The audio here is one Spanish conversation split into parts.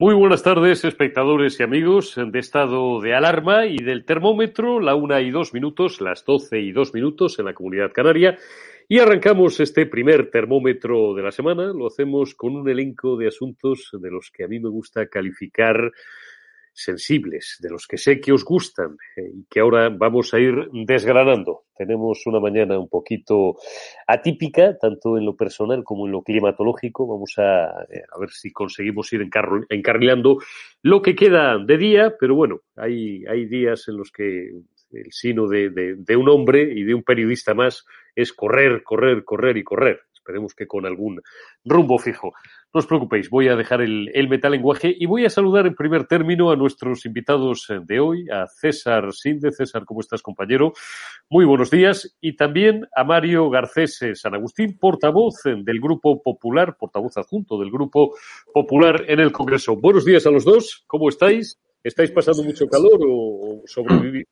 Muy buenas tardes, espectadores y amigos de estado de alarma y del termómetro, la una y dos minutos, las doce y dos minutos en la comunidad canaria. Y arrancamos este primer termómetro de la semana. Lo hacemos con un elenco de asuntos de los que a mí me gusta calificar sensibles, de los que sé que os gustan eh, y que ahora vamos a ir desgranando. Tenemos una mañana un poquito atípica, tanto en lo personal como en lo climatológico. Vamos a, eh, a ver si conseguimos ir encarrilando lo que queda de día, pero bueno, hay, hay días en los que el sino de, de un hombre y de un periodista más es correr, correr, correr y correr. Esperemos que con algún rumbo fijo. No os preocupéis, voy a dejar el, metalenguaje y voy a saludar en primer término a nuestros invitados de hoy, a César Sinde. César, ¿cómo estás, compañero? Muy buenos días. Y también a Mario Garcés San Agustín, portavoz del Grupo Popular, portavoz adjunto del Grupo Popular en el Congreso. Buenos días a los dos, ¿cómo estáis? ¿Estáis pasando mucho calor o sobrevivís?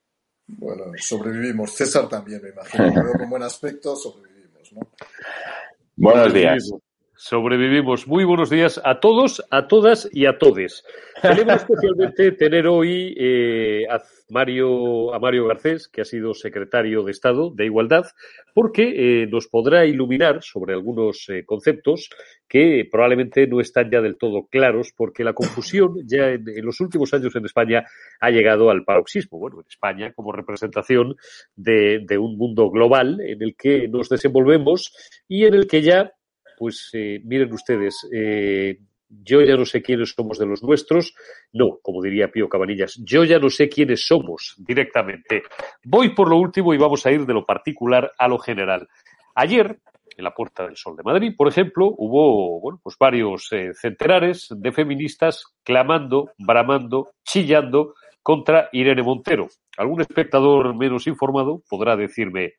Bueno, sobrevivimos. César también, me imagino. Veo con buen aspecto, sobrevivimos, ¿no? Buenos días. Sobrevivimos. Muy buenos días a todos, a todas y a todes. Celebro especialmente tener hoy eh, a Mario, a Mario Garcés, que ha sido secretario de Estado de Igualdad, porque eh, nos podrá iluminar sobre algunos eh, conceptos que probablemente no están ya del todo claros, porque la confusión ya en, en, los últimos años en España ha llegado al paroxismo. Bueno, en España como representación de, de un mundo global en el que nos desenvolvemos y en el que ya pues eh, miren ustedes, eh, yo ya no sé quiénes somos de los nuestros, no, como diría Pío Cabanillas, yo ya no sé quiénes somos directamente. Voy por lo último y vamos a ir de lo particular a lo general. Ayer, en la Puerta del Sol de Madrid, por ejemplo, hubo pues varios eh, centenares de feministas clamando, bramando, chillando contra Irene Montero. Algún espectador menos informado podrá decirme,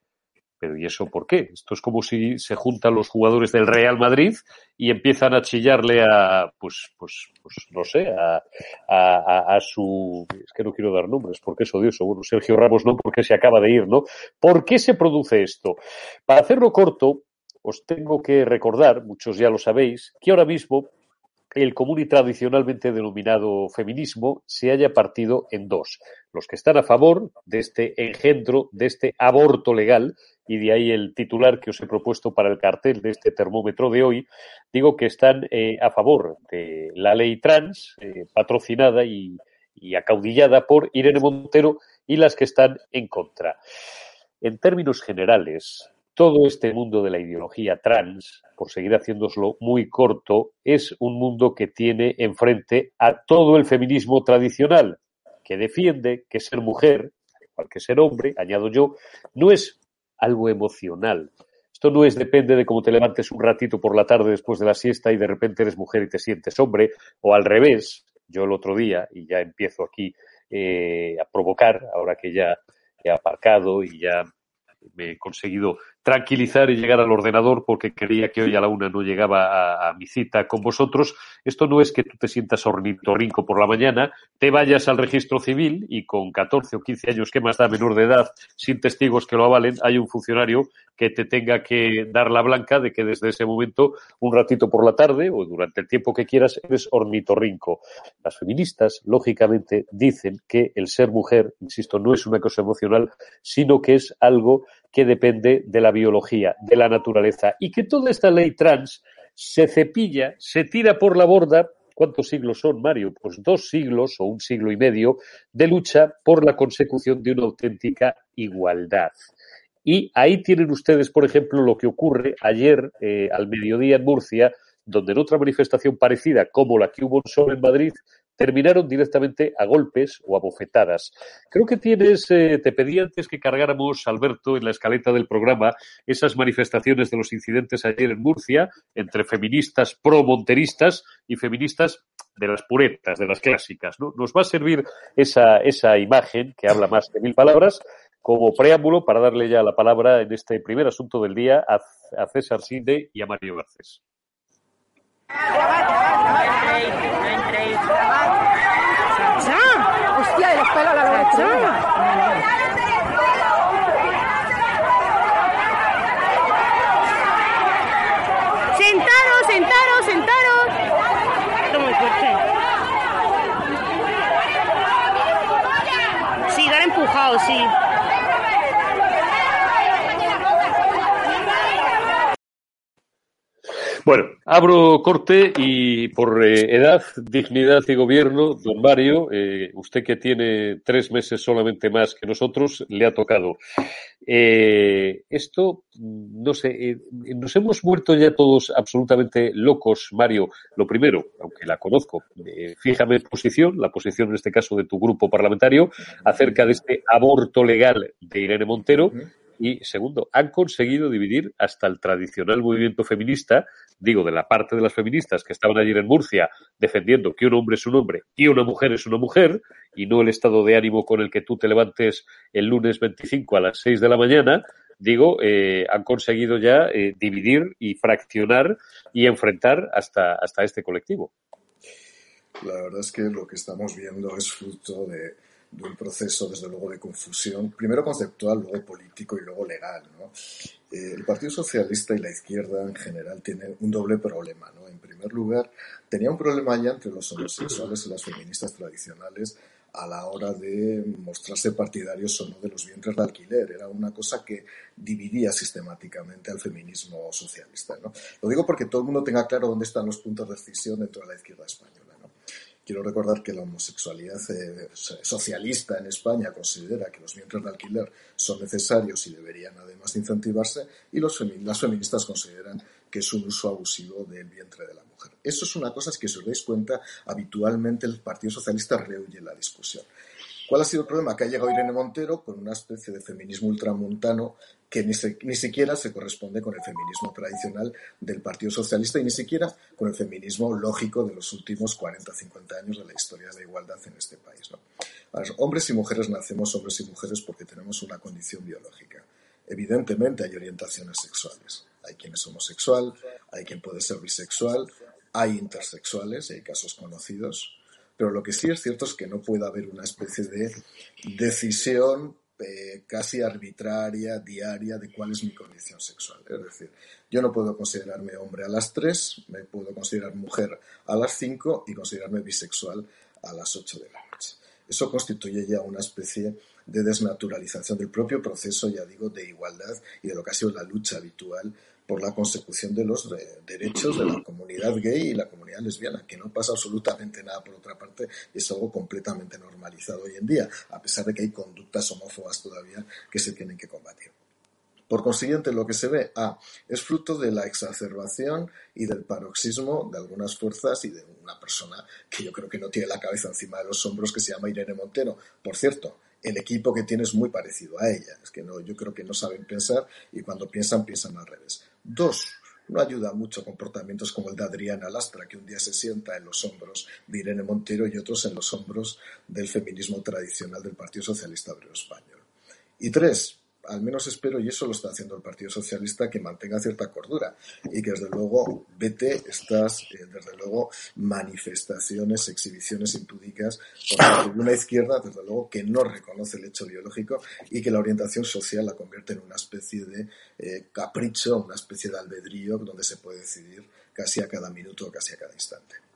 pero ¿y eso por qué? Esto es como si se juntan los jugadores del Real Madrid y empiezan a chillarle a, pues, pues, pues no sé, a, a, a, su, es que no quiero dar nombres porque es odioso. Bueno, Sergio Ramos no, porque se acaba de ir, ¿no? ¿Por qué se produce esto? Para hacerlo corto, os tengo que recordar, muchos ya lo sabéis, que ahora mismo el común y tradicionalmente denominado feminismo se haya partido en dos. Los que están a favor de este engendro, de este aborto legal, y de ahí el titular que os he propuesto para el cartel de este termómetro de hoy, digo que están eh, a favor de la ley trans, eh, patrocinada y, y acaudillada por Irene Montero, y las que están en contra. En términos generales, todo este mundo de la ideología trans, por seguir haciéndoslo muy corto, es un mundo que tiene enfrente a todo el feminismo tradicional, que defiende que ser mujer, igual que ser hombre, añado yo, no es algo emocional. Esto no es depende de cómo te levantes un ratito por la tarde después de la siesta y de repente eres mujer y te sientes hombre, o al revés. Yo el otro día, y ya empiezo aquí eh, a provocar, ahora que ya he aparcado y ya me he conseguido tranquilizar y llegar al ordenador porque creía que hoy a la una no llegaba a, mi cita con vosotros. Esto no es que tú te sientas ornitorrinco por la mañana, te vayas al registro civil y con 14 o 15 años, que más da menor de edad, sin testigos que lo avalen, hay un funcionario que te tenga que dar la blanca de que desde ese momento, un ratito por la tarde o durante el tiempo que quieras, eres ornitorrinco. Las feministas, lógicamente, dicen que el ser mujer, insisto, no es una cosa emocional, sino que es algo que depende de la biología, de la naturaleza, y que toda esta ley trans se cepilla, se tira por la borda. ¿Cuántos siglos son, Mario? Pues dos siglos o un siglo y medio de lucha por la consecución de una auténtica igualdad. Y ahí tienen ustedes, por ejemplo, lo que ocurre ayer eh, al mediodía en Murcia, donde en otra manifestación parecida como la que hubo en en Madrid, terminaron directamente a golpes o a bofetadas. Creo que tienes, eh, te pedí antes que cargáramos, Alberto, en la escaleta del programa, esas manifestaciones de los incidentes ayer en Murcia, entre feministas pro-monteristas y feministas de las puretas, de las clásicas. ¿no? Nos va a servir esa, esa imagen, que habla más de mil palabras, como preámbulo para darle ya la palabra en este primer asunto del día a, a César Sinde y a Mario Garcés. ¡Hostia, de los pelos la loba Sentaros, sentaros, sentaros. Esto muy fuerte. Sí, dar empujado, sí. Bueno, abro corte y por eh, edad, dignidad y gobierno, don Mario, eh, usted que tiene tres meses solamente más que nosotros, le ha tocado. Eh, esto, no sé, nos hemos muerto ya todos absolutamente locos, Mario. Lo primero, aunque la conozco, fíjame posición, la posición en este caso de tu grupo parlamentario, acerca de este aborto legal de Irene Montero. Y segundo, han conseguido dividir hasta el tradicional movimiento feminista, digo, de la parte de las feministas que estaban ayer en Murcia defendiendo que un hombre es un hombre y una mujer es una mujer, y no el estado de ánimo con el que tú te levantes el lunes 25 a las 6 de la mañana, digo, eh, han conseguido ya eh, dividir y fraccionar y enfrentar hasta, hasta este colectivo. La verdad es que lo que estamos viendo es fruto de, de un proceso, desde luego, de confusión, primero conceptual, luego político y luego legal. Eh, el Partido Socialista y la izquierda en general tienen un doble problema. ¿no? En primer lugar, tenía un problema ya entre los homosexuales y las feministas tradicionales a la hora de mostrarse partidarios o no de los vientres de alquiler. Era una cosa que dividía sistemáticamente al feminismo socialista. ¿no? Lo digo porque todo el mundo tenga claro dónde están los puntos de decisión dentro de la izquierda española. Quiero recordar que la homosexualidad eh, socialista en España considera que los vientres de alquiler son necesarios y deberían además incentivarse y las feministas consideran que es un uso abusivo del vientre de la mujer. Eso es una cosa que, si os dais cuenta, habitualmente el Partido Socialista rehuye la discusión. ¿Cuál ha sido el problema? Que ha llegado Irene Montero con una especie de feminismo ultramontano que ni, ni, siquiera se corresponde con el feminismo tradicional del Partido Socialista y ni siquiera con el feminismo lógico de los últimos 40 o 50 años de la historia de igualdad en este país. ¿no? hombres y mujeres nacemos hombres y mujeres porque tenemos una condición biológica. Evidentemente hay orientaciones sexuales. Hay quien es homosexual, hay quien puede ser bisexual, hay intersexuales y hay casos conocidos. Pero lo que sí es cierto es que no puede haber una especie de decisión eh, casi arbitraria, diaria, de cuál es mi condición sexual. Es decir, yo no puedo considerarme hombre a las 3, me puedo considerar mujer a las 5 y considerarme bisexual a las 8 de la noche. Eso constituye ya una especie de desnaturalización del propio proceso, ya digo, de igualdad y de lo que ha sido la lucha habitual por la consecución de los derechos de la comunidad gay y la comunidad lesbiana, que no pasa absolutamente nada por otra parte, es algo completamente normalizado hoy en día, a pesar de que hay conductas homófobas todavía que se tienen que combatir. Por consiguiente, lo que se ve A es fruto de la exacerbación y del paroxismo de algunas fuerzas y de una persona que yo creo que no tiene la cabeza encima de los hombros, que se llama Irene Montero. Por cierto, el equipo que tiene es muy parecido a ella. Es que no, yo creo que no saben pensar y cuando piensan, piensan al revés. Dos, no ayuda mucho comportamientos como el de Adriana Lastra, que un día se sienta en los hombros de Irene Montero y otros en los hombros del feminismo tradicional del Partido Socialista Obrero Español. Y tres, al menos espero, y eso lo está haciendo el Partido Socialista, que mantenga cierta cordura y que desde luego vete estas, eh, desde luego, manifestaciones, exhibiciones impúdicas por una izquierda, desde luego, que no reconoce el hecho biológico y que la orientación social la convierte en una especie de eh, capricho, una especie de albedrío donde se puede decidir casi a cada minuto o casi a cada instante.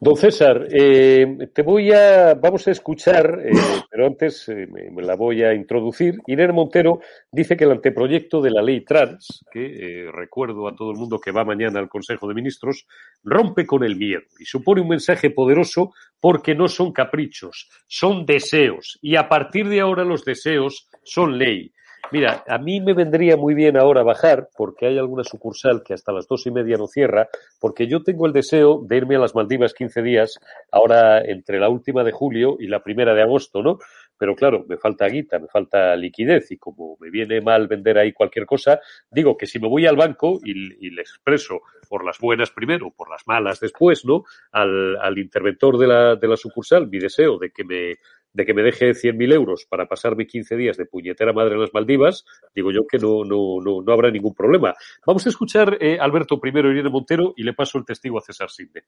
Don César, eh, te voy a, vamos a escuchar, eh, pero antes eh, me, la voy a introducir. Irene Montero dice que el anteproyecto de la ley trans, que recuerdo a todo el mundo que va mañana al Consejo de Ministros, rompe con el miedo y supone un mensaje poderoso porque no son caprichos, son deseos y a partir de ahora los deseos son ley. Mira, a mí me vendría muy bien ahora bajar, porque hay alguna sucursal que hasta las dos y media no cierra, porque yo tengo el deseo de irme a las Maldivas 15 días, ahora entre la última de julio y la primera de agosto, ¿no? Pero claro, me falta guita, me falta liquidez y como me viene mal vender ahí cualquier cosa, digo que si me voy al banco y, le expreso por las buenas primero, por las malas después, ¿no? Al, al interventor de la, de la sucursal mi deseo de que me de que me deje 100.000 euros para pasarme 15 días de puñetera madre en las Maldivas, digo yo que no, no, no, no habrá ningún problema. Vamos a escuchar eh, Alberto primero Irene Montero y le paso el testigo a César Sinde.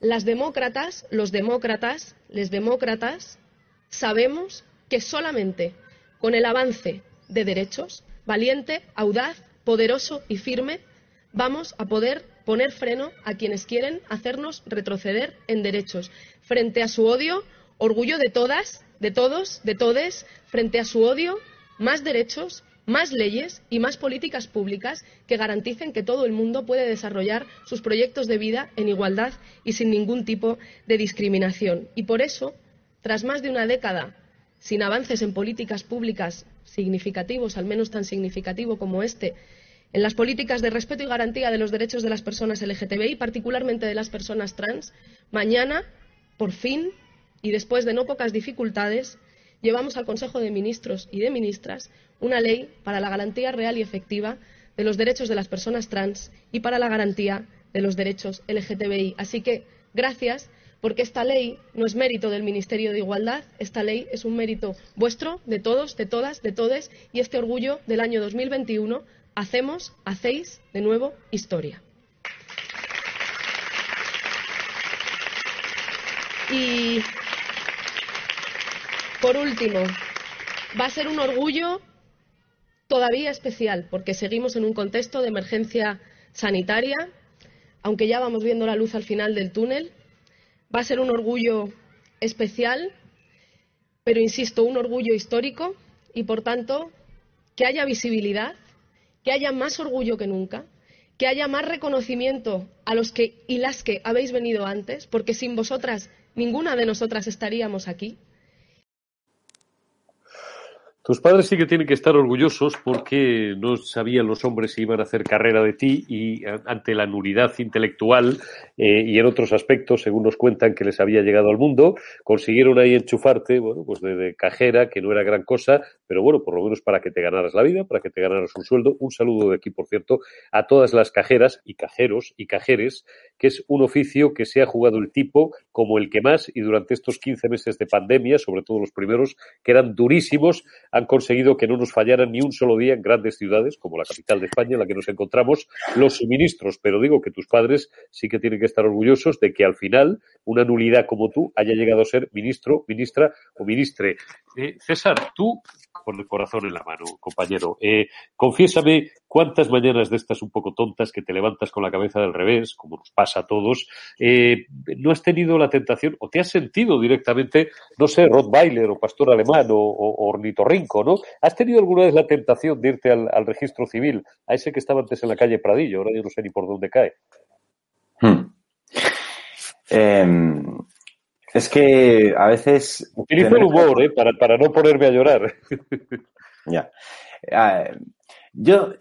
Las demócratas, los demócratas, les demócratas, sabemos que solamente con el avance de derechos, valiente, audaz, poderoso y firme, vamos a poder poner freno a quienes quieren hacernos retroceder en derechos frente a su odio orgullo de todas, de todos, de todes, frente a su odio, más derechos, más leyes y más políticas públicas que garanticen que todo el mundo puede desarrollar sus proyectos de vida en igualdad y sin ningún tipo de discriminación. Y por eso, tras más de una década sin avances en políticas públicas significativos, al menos tan significativo como este, en las políticas de respeto y garantía de los derechos de las personas LGTBI, particularmente de las personas trans, mañana, por fin, y después de no pocas dificultades, llevamos al Consejo de Ministros y de Ministras una ley para la garantía real y efectiva de los derechos de las personas trans y para la garantía de los derechos LGTBI. Así que, gracias, porque esta ley no es mérito del Ministerio de Igualdad, esta ley es un mérito vuestro, de todos, de todas, de todes, y este orgullo del año 2021 hacemos, hacéis de nuevo historia. Por último, va a ser un orgullo todavía especial, porque seguimos en un contexto de emergencia sanitaria, aunque ya vamos viendo la luz al final del túnel. Va a ser un orgullo especial, pero insisto, un orgullo histórico y, por tanto, que haya visibilidad, que haya más orgullo que nunca, que haya más reconocimiento a los que y las que habéis venido antes, porque sin vosotras ninguna de nosotras estaríamos aquí. Tus padres sí que tienen que estar orgullosos porque no sabían los hombres si iban a hacer carrera de ti y ante la nulidad intelectual eh, y en otros aspectos, según nos cuentan que les había llegado al mundo, consiguieron ahí enchufarte, bueno, pues de, cajera, que no era gran cosa, pero bueno, por lo menos para que te ganaras la vida, para que te ganaras un sueldo. Un saludo de aquí, por cierto, a todas las cajeras y cajeros y cajeres, que es un oficio que se ha jugado el tipo como el que más y durante estos 15 meses de pandemia, sobre todo los primeros, que eran durísimos, han conseguido que no nos fallaran ni un solo día en grandes ciudades, como la capital de España, en la que nos encontramos, los suministros. Pero digo que tus padres sí que tienen que estar orgullosos de que al final una nulidad como tú haya llegado a ser ministro, ministra o ministre. Eh, César, tú con el corazón en la mano, compañero. Eh, confiésame cuántas mañanas de estas un poco tontas que te levantas con la cabeza del revés, como nos pasa a todos, eh, no has tenido la tentación o te has sentido directamente, no sé, Rottweiler o pastor alemán o, o ornitorrinco, ¿no? ¿Has tenido alguna vez la tentación de irte al, al, registro civil, a ese que estaba antes en la calle Pradillo, ahora yo no sé ni por dónde cae? Hmm. Eh, es que a veces. Utilizo el humor, ¿eh? Para, para no ponerme a llorar. ya. Yo.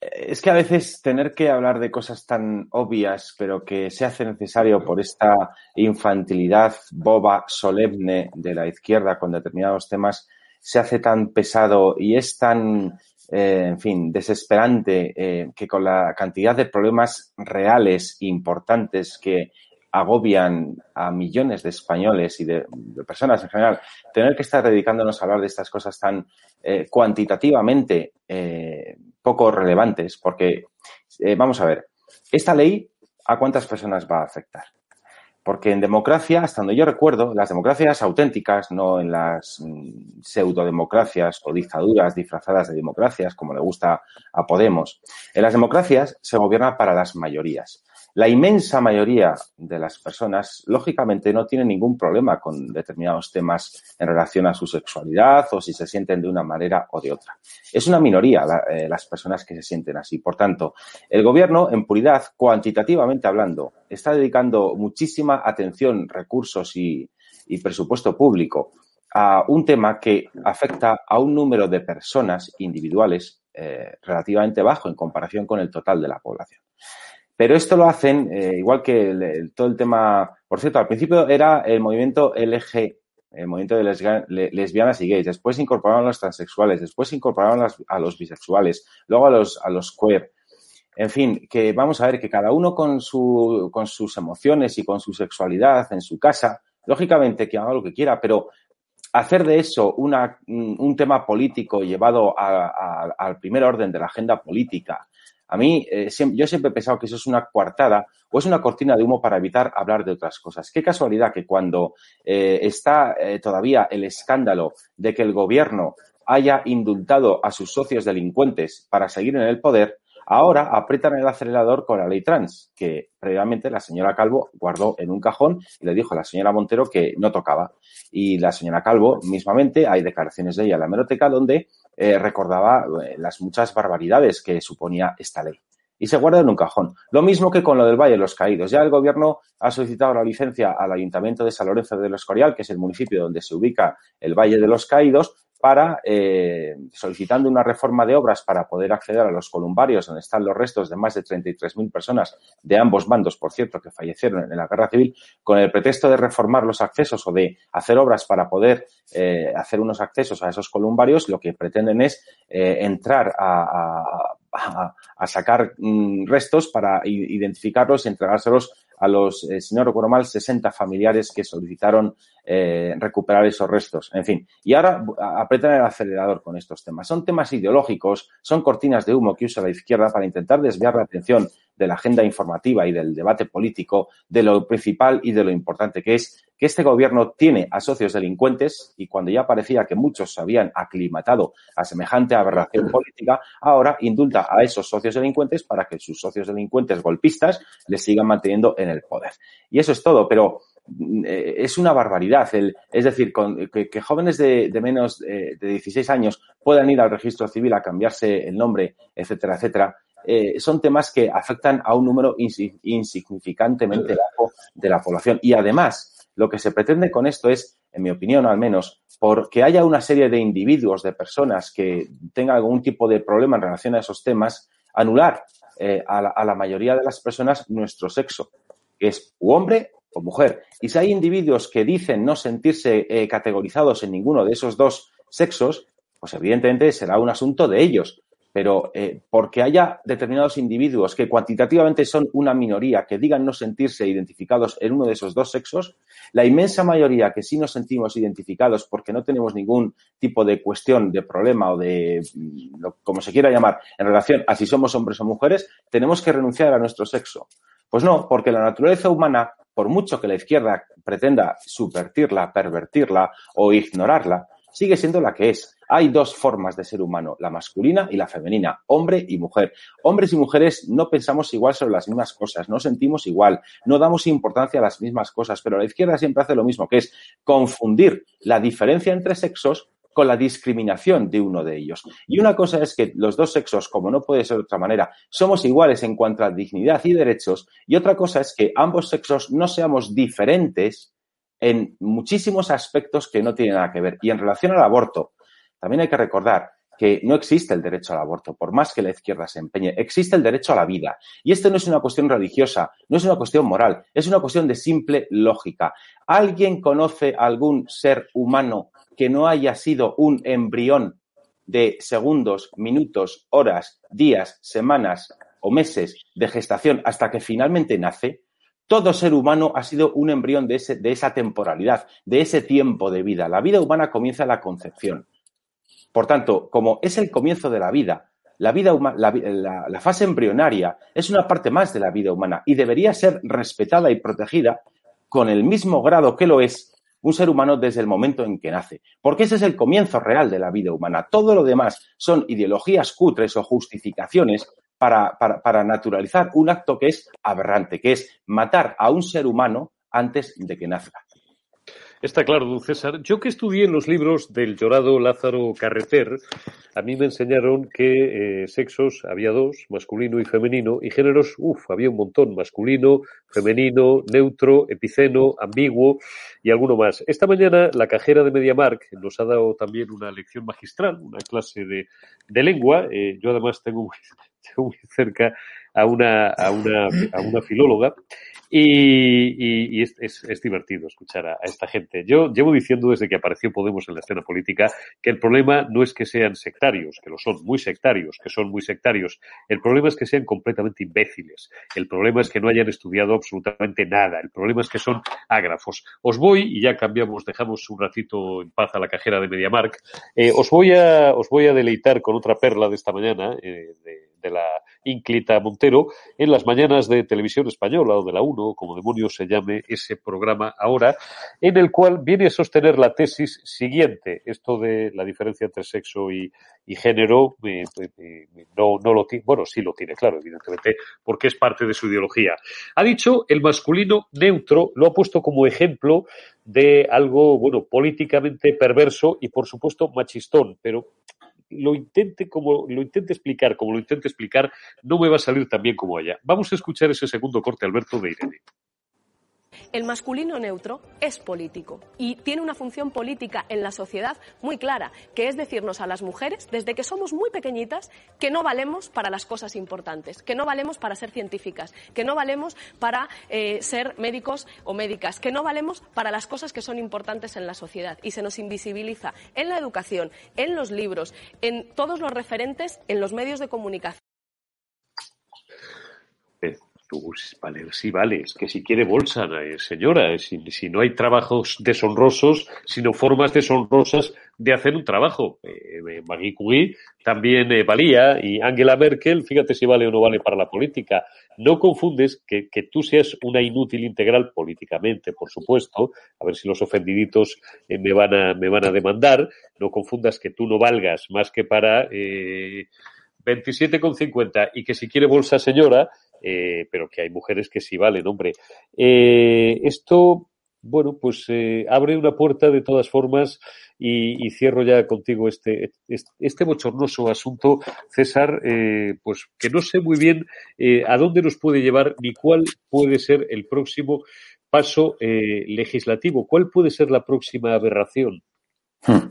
Es que a veces tener que hablar de cosas tan obvias, pero que se hace necesario por esta infantilidad boba, solemne de la izquierda con determinados temas, se hace tan pesado y es tan, eh, en fin, desesperante eh, que con la cantidad de problemas reales e importantes que agobian a millones de españoles y de, personas en general, tener que estar dedicándonos a hablar de estas cosas tan eh, cuantitativamente poco relevantes, porque, vamos a ver, esta ley, ¿a cuántas personas va a afectar? Porque en democracia, hasta donde yo recuerdo, las democracias auténticas, no en las mm, pseudodemocracias o dictaduras disfrazadas de democracias, como le gusta a Podemos, en las democracias se gobierna para las mayorías. La inmensa mayoría de las personas, lógicamente, no tienen ningún problema con determinados temas en relación a su sexualidad o si se sienten de una manera o de otra. Es una minoría eh, las personas que se sienten así. Por tanto, el gobierno, en puridad, cuantitativamente hablando, está dedicando muchísima atención, recursos y, y presupuesto público a un tema que afecta a un número de personas individuales eh, relativamente bajo en comparación con el total de la población. Pero esto lo hacen, eh, igual que el, todo el tema, por cierto, al principio era el movimiento LG, el movimiento de lesbianas y gays, después incorporaron a los transexuales, después incorporaron a los, bisexuales, luego a los, a los queer. En fin, que vamos a ver que cada uno con, su, con sus emociones y con su sexualidad en su casa, lógicamente que haga lo que quiera, pero hacer de eso una, un tema político llevado al primer orden de la agenda política, a mí, eh, yo siempre he pensado que eso es una coartada o es una cortina de humo para evitar hablar de otras cosas. Qué casualidad que cuando eh, está eh, todavía el escándalo de que el gobierno haya indultado a sus socios delincuentes para seguir en el poder, ahora apretan el acelerador con la ley trans, que previamente la señora Calvo guardó en un cajón y le dijo a la señora Montero que no tocaba. Y la señora Calvo, mismamente, hay declaraciones de ella en la hemeroteca donde eh, recordaba eh, las muchas barbaridades que suponía esta ley. Y se guarda en un cajón. Lo mismo que con lo del Valle de los Caídos. Ya el gobierno ha solicitado la licencia al Ayuntamiento de San Lorenzo de los Escorial, que es el municipio donde se ubica el Valle de los Caídos, para, eh, solicitando una reforma de obras para poder acceder a los columbarios donde están los restos de más de 33.000 personas de ambos bandos, por cierto, que fallecieron en la guerra civil, con el pretexto de reformar los accesos o de hacer obras para poder eh, hacer unos accesos a esos columbarios, lo que pretenden es eh, entrar a, sacar mm, restos para identificarlos y entregárselos a los, eh, si no recuerdo mal, 60 familiares que solicitaron eh, recuperar esos restos. En fin, y ahora apretan el acelerador con estos temas. Son temas ideológicos, son cortinas de humo que usa la izquierda para intentar desviar la atención de la agenda informativa y del debate político de lo principal y de lo importante que es que este gobierno tiene a socios delincuentes y cuando ya parecía que muchos se habían aclimatado a semejante aberración política, ahora indulta a esos socios delincuentes para que sus socios delincuentes golpistas les sigan manteniendo en el poder. Y eso es todo, pero eh, es una barbaridad. El, es decir, con, que, que, jóvenes de, de menos eh, de 16 años puedan ir al registro civil a cambiarse el nombre, etcétera, etcétera, eh, son temas que afectan a un número insignificantemente bajo de la población. Y además, lo que se pretende con esto es, en mi opinión al menos, porque haya una serie de individuos, de personas que tengan algún tipo de problema en relación a esos temas, anular eh, a, la, mayoría de las personas nuestro sexo, que es u hombre o mujer. Y si hay individuos que dicen no sentirse eh, categorizados en ninguno de esos dos sexos, pues evidentemente será un asunto de ellos. Pero eh, porque haya determinados individuos que cuantitativamente son una minoría que digan no sentirse identificados en uno de esos dos sexos, la inmensa mayoría que sí nos sentimos identificados porque no tenemos ningún tipo de cuestión, de problema o de, mm, como se quiera llamar, en relación a si somos hombres o mujeres, tenemos que renunciar a nuestro sexo. Pues no, porque la naturaleza humana, por mucho que la izquierda pretenda subvertirla, pervertirla o ignorarla, sigue siendo la que es. Hay dos formas de ser humano, la masculina y la femenina, hombre y mujer. Hombres y mujeres no pensamos igual sobre las mismas cosas, no sentimos igual, no damos importancia a las mismas cosas, pero la izquierda siempre hace lo mismo, que es confundir la diferencia entre sexos con la discriminación de uno de ellos. Y una cosa es que los dos sexos, como no puede ser de otra manera, somos iguales en cuanto a dignidad y derechos, y otra cosa es que ambos sexos no seamos diferentes en muchísimos aspectos que no tienen nada que ver. Y en relación al aborto, también hay que recordar que no existe el derecho al aborto, por más que la izquierda se empeñe, existe el derecho a la vida. Y esto no es una cuestión religiosa, no es una cuestión moral, es una cuestión de simple lógica. ¿Alguien conoce algún ser humano que no haya sido un embrión de segundos, minutos, horas, días, semanas o meses de gestación hasta que finalmente nace? Todo ser humano ha sido un embrión de, ese, de esa temporalidad, de ese tiempo de vida. La vida humana comienza en la concepción. Por tanto, como es el comienzo de la vida, la, vida la, la, fase embrionaria es una parte más de la vida humana y debería ser respetada y protegida con el mismo grado que lo es un ser humano desde el momento en que nace. Porque ese es el comienzo real de la vida humana. Todo lo demás son ideologías cutres o justificaciones para, para, naturalizar un acto que es aberrante, que es matar a un ser humano antes de que nazca. Está claro, don César. Yo que estudié en los libros del llorado Lázaro Carreter, a mí me enseñaron que eh, sexos había dos, masculino y femenino, y géneros, uff, había un montón, masculino, femenino, neutro, epiceno, ambiguo y alguno más. Esta mañana la cajera de MediaMark nos ha dado también una lección magistral, una clase de, de lengua. Eh, yo además tengo muy, cerca a una, a una, a una filóloga y, es, es, divertido escuchar a, a, esta gente. Yo llevo diciendo desde que apareció Podemos en la escena política que el problema no es que sean sectarios, que lo son, muy sectarios, que son muy sectarios. El problema es que sean completamente imbéciles. El problema es que no hayan estudiado absolutamente nada. El problema es que son ágrafos. Os voy, y ya cambiamos, dejamos un ratito en paz a la cajera de MediaMark, eh, os, voy a, os voy a deleitar con otra perla de esta mañana, eh, de, de la ínclita Montero, en las mañanas de televisión española o de la 1, como demonios se llame ese programa ahora, en el cual viene a sostener la tesis siguiente. Esto de la diferencia entre sexo y, género no lo tiene, bueno, sí lo tiene, claro, evidentemente, porque es parte de su ideología. Ha dicho el masculino neutro, lo ha puesto como ejemplo de algo, bueno, políticamente perverso y, por supuesto, machistón, pero lo intente como lo intente explicar, como lo intente explicar, no me va a salir tan bien como ella. Vamos a escuchar ese segundo corte, Alberto, de Irene. El masculino neutro es político y tiene una función política en la sociedad muy clara, que es decirnos a las mujeres, desde que somos muy pequeñitas, que no valemos para las cosas importantes, que no valemos para ser científicas, que no valemos para eh, ser médicos o médicas, que no valemos para las cosas que son importantes en la sociedad. Y se nos invisibiliza en la educación, en los libros, en todos los referentes, en los medios de comunicación. Vale, sí, vale, es que si quiere bolsa, eh, señora, si, si, no hay trabajos deshonrosos, sino formas deshonrosas de hacer un trabajo. Eh, eh Marie Curie también eh, valía y Angela Merkel, fíjate si vale o no vale para la política. No confundes que, que tú seas una inútil integral políticamente, por supuesto, a ver si los ofendiditos eh, me, van a, me van a demandar, no confundas que tú no valgas más que para... Eh, 27,50 y que si quiere bolsa señora, eh, pero que hay mujeres que sí valen, hombre. Eh, esto, bueno, pues eh, abre una puerta de todas formas y, cierro ya contigo este, este, este bochornoso asunto, César, pues que no sé muy bien a dónde nos puede llevar ni cuál puede ser el próximo paso legislativo, cuál puede ser la próxima aberración. Hmm.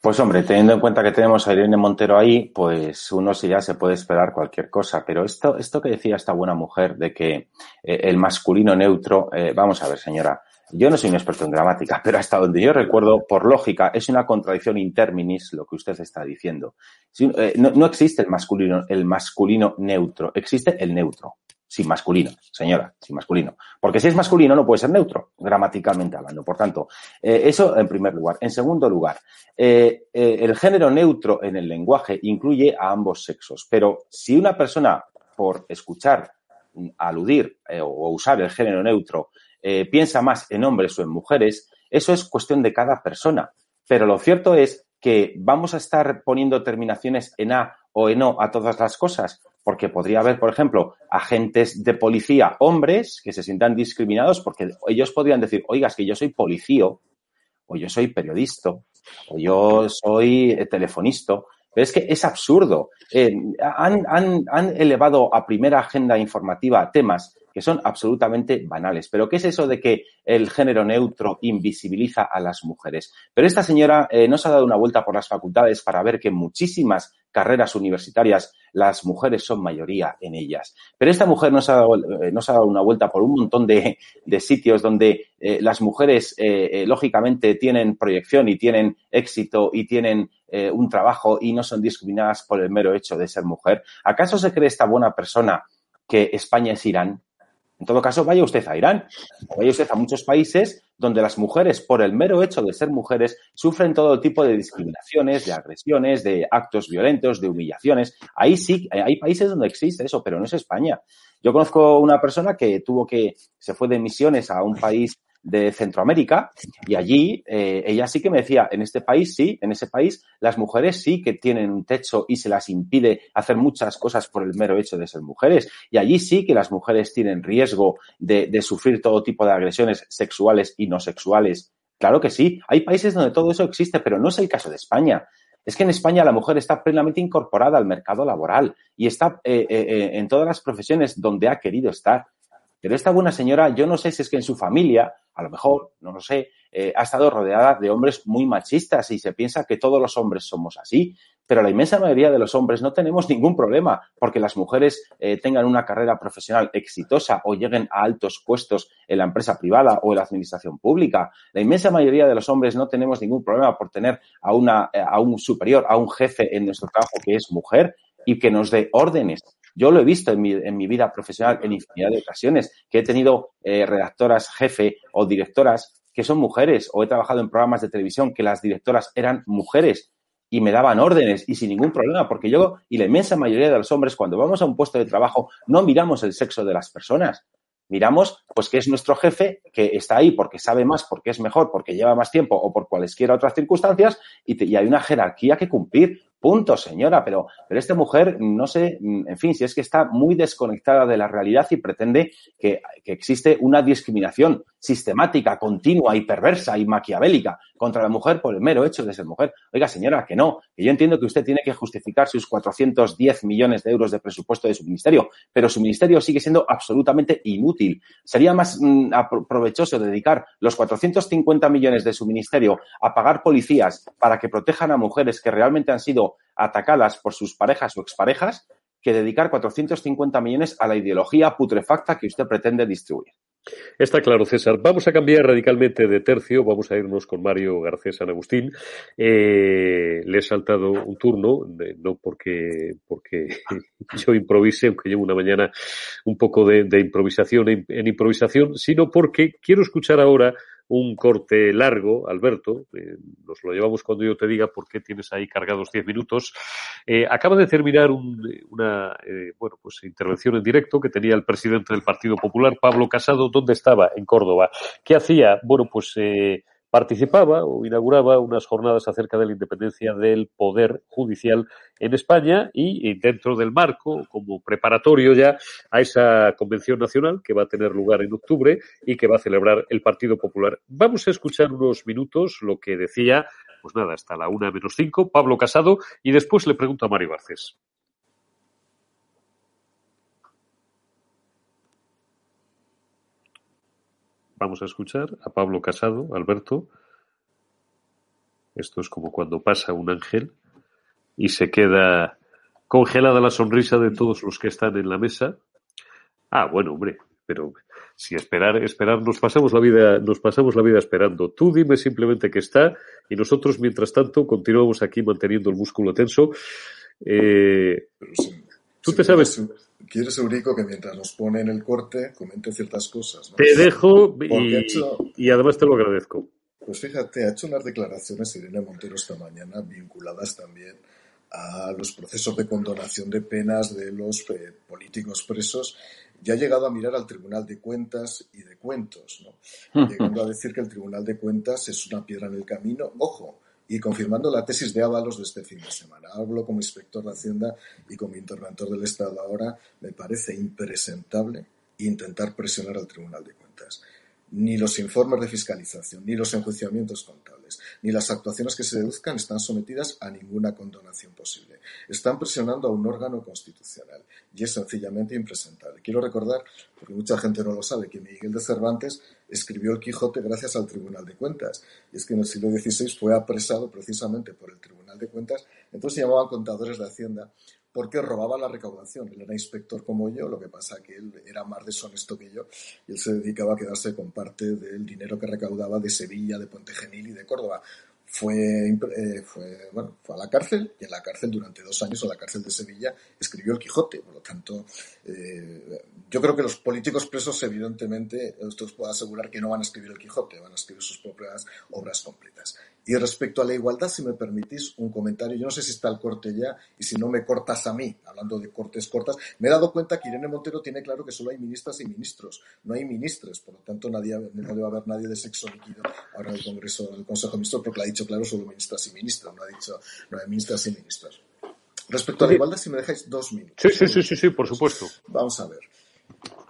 Pues hombre, teniendo en cuenta que tenemos a Irene Montero ahí, pues uno sí ya se puede esperar cualquier cosa. Pero esto, esto que decía esta buena mujer de que eh, el masculino neutro, eh, vamos a ver, señora, yo no soy un experto en gramática, pero hasta donde yo recuerdo, por lógica, es una contradicción interminis lo que usted está diciendo. Eh, no, no, existe el masculino, el masculino neutro, existe el neutro sin masculino, señora, sin masculino. Porque si es masculino no puede ser neutro, gramaticalmente hablando. Por tanto, eh, eso en primer lugar. En segundo lugar, eh, eh, el género neutro en el lenguaje incluye a ambos sexos. Pero si una persona, por escuchar, aludir o usar el género neutro, piensa más en hombres o en mujeres, eso es cuestión de cada persona. Pero lo cierto es que vamos a estar poniendo terminaciones en A o en O a todas las cosas porque podría haber, por ejemplo, agentes de policía, hombres, que se sientan discriminados porque ellos podrían decir, oiga, es que yo soy policía, o yo soy periodista, o yo soy eh, telefonista. Pero es que es absurdo. Eh, han, han elevado a primera agenda informativa temas que son absolutamente banales. Pero ¿qué es eso de que el género neutro invisibiliza a las mujeres? Pero esta señora eh, no se ha dado una vuelta por las facultades para ver que muchísimas carreras universitarias las mujeres son mayoría en ellas. Pero esta mujer no se ha dado, eh, ha dado una vuelta por un montón de, sitios donde eh, las mujeres, lógicamente, tienen proyección y tienen éxito y tienen un trabajo y no son discriminadas por el mero hecho de ser mujer. ¿Acaso se cree esta buena persona que España es Irán? En todo caso, vaya usted a Irán, vaya usted a muchos países donde las mujeres, por el mero hecho de ser mujeres, sufren todo tipo de discriminaciones, de agresiones, de actos violentos, de humillaciones. Ahí sí, hay países donde existe eso, pero no es España. Yo conozco una persona que tuvo que, se fue de misiones a un país de Centroamérica y allí eh, ella sí que me decía, en este país sí, en ese país las mujeres sí que tienen un techo y se las impide hacer muchas cosas por el mero hecho de ser mujeres. Y allí sí que las mujeres tienen riesgo de, de sufrir todo tipo de agresiones sexuales y no sexuales. Claro que sí, hay países donde todo eso existe, pero no es el caso de España. Es que en España la mujer está plenamente incorporada al mercado laboral y está eh, eh, en todas las profesiones donde ha querido estar. Pero esta buena señora, yo no sé si es que en su familia, a lo mejor, no lo sé, eh, ha estado rodeada de hombres muy machistas y se piensa que todos los hombres somos así. Pero la inmensa mayoría de los hombres no tenemos ningún problema porque las mujeres eh, tengan una carrera profesional exitosa o lleguen a altos puestos en la empresa privada o en la administración pública. La inmensa mayoría de los hombres no tenemos ningún problema por tener a, una, eh, a un superior, a un jefe en nuestro trabajo que es mujer y que nos dé órdenes. Yo lo he visto en mi, en mi vida profesional en infinidad de ocasiones, que he tenido eh, redactoras jefe o directoras que son mujeres, o he trabajado en programas de televisión que las directoras eran mujeres y me daban órdenes y sin ningún problema, porque yo y la inmensa mayoría de los hombres, cuando vamos a un puesto de trabajo, no miramos el sexo de las personas. Miramos, pues, que es nuestro jefe, que está ahí porque sabe más, porque es mejor, porque lleva más tiempo o por cualesquiera otras circunstancias, y, y hay una jerarquía que cumplir. Punto, señora, pero, pero esta mujer, no sé, en fin, si es que está muy desconectada de la realidad y pretende que, que, existe una discriminación sistemática, continua y perversa y maquiavélica contra la mujer por el mero hecho de ser mujer. Oiga, señora, que no, que yo entiendo que usted tiene que justificar sus 410 millones de euros de presupuesto de su ministerio, pero su ministerio sigue siendo absolutamente inútil. Sería más mm, provechoso dedicar los 450 millones de su ministerio a pagar policías para que protejan a mujeres que realmente han sido atacadas por sus parejas o exparejas que dedicar 450 millones a la ideología putrefacta que usted pretende distribuir. Está claro, César. Vamos a cambiar radicalmente de tercio. Vamos a irnos con Mario Garcés San Agustín. Eh, le he saltado un turno, no porque, porque yo improvise, aunque llevo una mañana un poco de, improvisación en improvisación, sino porque quiero escuchar ahora un corte largo, Alberto, eh, nos lo llevamos cuando yo te diga por qué tienes ahí cargados 10 minutos. Eh, acaba de terminar una eh, bueno, pues intervención en directo que tenía el presidente del Partido Popular, Pablo Casado, ¿dónde estaba? En Córdoba. ¿Qué hacía? Bueno, pues participaba o inauguraba unas jornadas acerca de la independencia del Poder Judicial en España y, dentro del marco, como preparatorio ya a esa convención nacional que va a tener lugar en octubre y que va a celebrar el Partido Popular. Vamos a escuchar unos minutos lo que decía, pues nada, hasta la una menos cinco, Pablo Casado, y después le pregunto a Mario Garcés. Vamos a escuchar a Pablo Casado, Alberto. Esto es como cuando pasa un ángel y se queda congelada la sonrisa de todos los que están en la mesa. Ah, bueno, hombre, pero si esperar, esperar, nos pasamos la vida, nos pasamos la vida esperando. Tú dime simplemente que está y nosotros, mientras tanto, continuamos aquí manteniendo el músculo tenso. Eh, tú te sabes. Quieres, Eurico, que mientras nos pone en el corte comente ciertas cosas. Te dejo y, además te lo agradezco. Pues fíjate, ha hecho unas declaraciones Irene Montero esta mañana vinculadas también a los procesos de condonación de penas de los eh, políticos presos ya ha llegado a mirar al Tribunal de Cuentas y de Cuentos, ¿no? llegando a decir que el Tribunal de Cuentas es una piedra en el camino, ojo, y confirmando la tesis de Ábalos de este fin de semana. Hablo como inspector de Hacienda y como interventor del Estado ahora, me parece impresentable intentar presionar al Tribunal de Cuentas ni los informes de fiscalización, ni los enjuiciamientos contables, ni las actuaciones que se deduzcan están sometidas a ninguna condonación posible. Están presionando a un órgano constitucional y es sencillamente impresentable. Quiero recordar, porque mucha gente no lo sabe, que Miguel de Cervantes escribió el Quijote gracias al Tribunal de Cuentas. Y es que en el siglo XVI fue apresado precisamente por el Tribunal de Cuentas. Entonces se llamaban contadores de Hacienda porque robaba la recaudación. Él era inspector como yo, lo que pasa que él era más deshonesto que yo y él se dedicaba a quedarse con parte del dinero que recaudaba de Sevilla, de Puente Genil y de Córdoba fue, eh, fue, bueno, fue a la cárcel y en la cárcel durante dos años, en la cárcel de Sevilla, escribió el Quijote. Por lo tanto, eh, yo creo que los políticos presos, evidentemente, os puedo asegurar que no van a escribir el Quijote, van a escribir sus propias obras completas. Y respecto a la igualdad, si me permitís un comentario, yo no sé si está el corte ya y si no me cortas a mí, hablando de cortes cortas, me he dado cuenta que Irene Montero tiene claro que solo hay ministras y ministros, no hay ministres, por lo tanto nadie, no debe haber nadie de sexo líquido ahora en el Congreso, en el Consejo de Ministros, porque lo ha dicho claro solo ministras y ministros, no ha dicho no hay ministras y ministros. Respecto a la igualdad, si me dejáis dos minutos. Sí, sí, sí, sí, sí, por supuesto. Vamos a ver.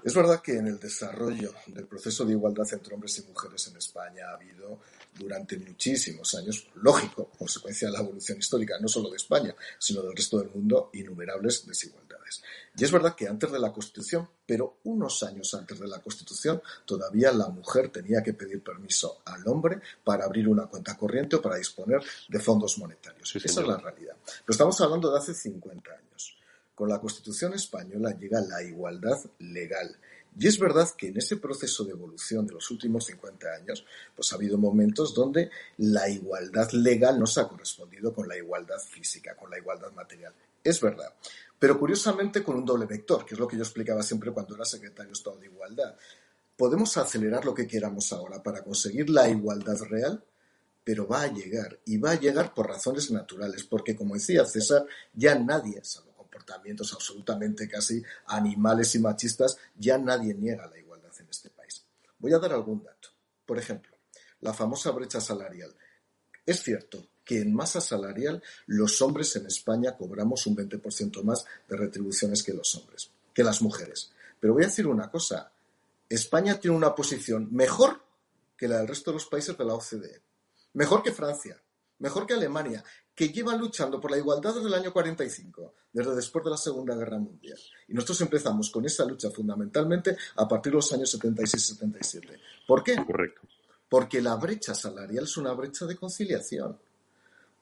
Es verdad que en el desarrollo del proceso de igualdad entre hombres y mujeres en España ha habido durante muchísimos años, lógico, consecuencia de la evolución histórica, no solo de España, sino del resto del mundo, innumerables desigualdades. Y es verdad que antes de la Constitución, pero unos años antes de la Constitución, todavía la mujer tenía que pedir permiso al hombre para abrir una cuenta corriente o para disponer de fondos monetarios. Esa es la realidad. Pero estamos hablando de hace 50 años. Con la Constitución española llega la igualdad legal y es verdad que en ese proceso de evolución de los últimos 50 años, pues ha habido momentos donde la igualdad legal no se ha correspondido con la igualdad física, con la igualdad material. Es verdad. Pero curiosamente con un doble vector, que es lo que yo explicaba siempre cuando era secretario de Estado de Igualdad. Podemos acelerar lo que queramos ahora para conseguir la igualdad real, pero va a llegar, y va a llegar por razones naturales, porque como decía César, ya nadie, salvo comportamientos absolutamente casi animales y machistas, ya nadie niega la igualdad en este país. Voy a dar algún dato. Por ejemplo, la famosa brecha salarial. Es cierto que en masa salarial los hombres en España cobramos un 20% más de retribuciones que los hombres, que las mujeres. Pero voy a decir una cosa, España tiene una posición mejor que la del resto de los países de la OCDE, mejor que Francia, mejor que Alemania, que llevan luchando por la igualdad desde el año 45, desde después de la Segunda Guerra Mundial. Y nosotros empezamos con esa lucha fundamentalmente a partir de los años 76-77. ¿Por qué? Correcto. Porque la brecha salarial es una brecha de conciliación.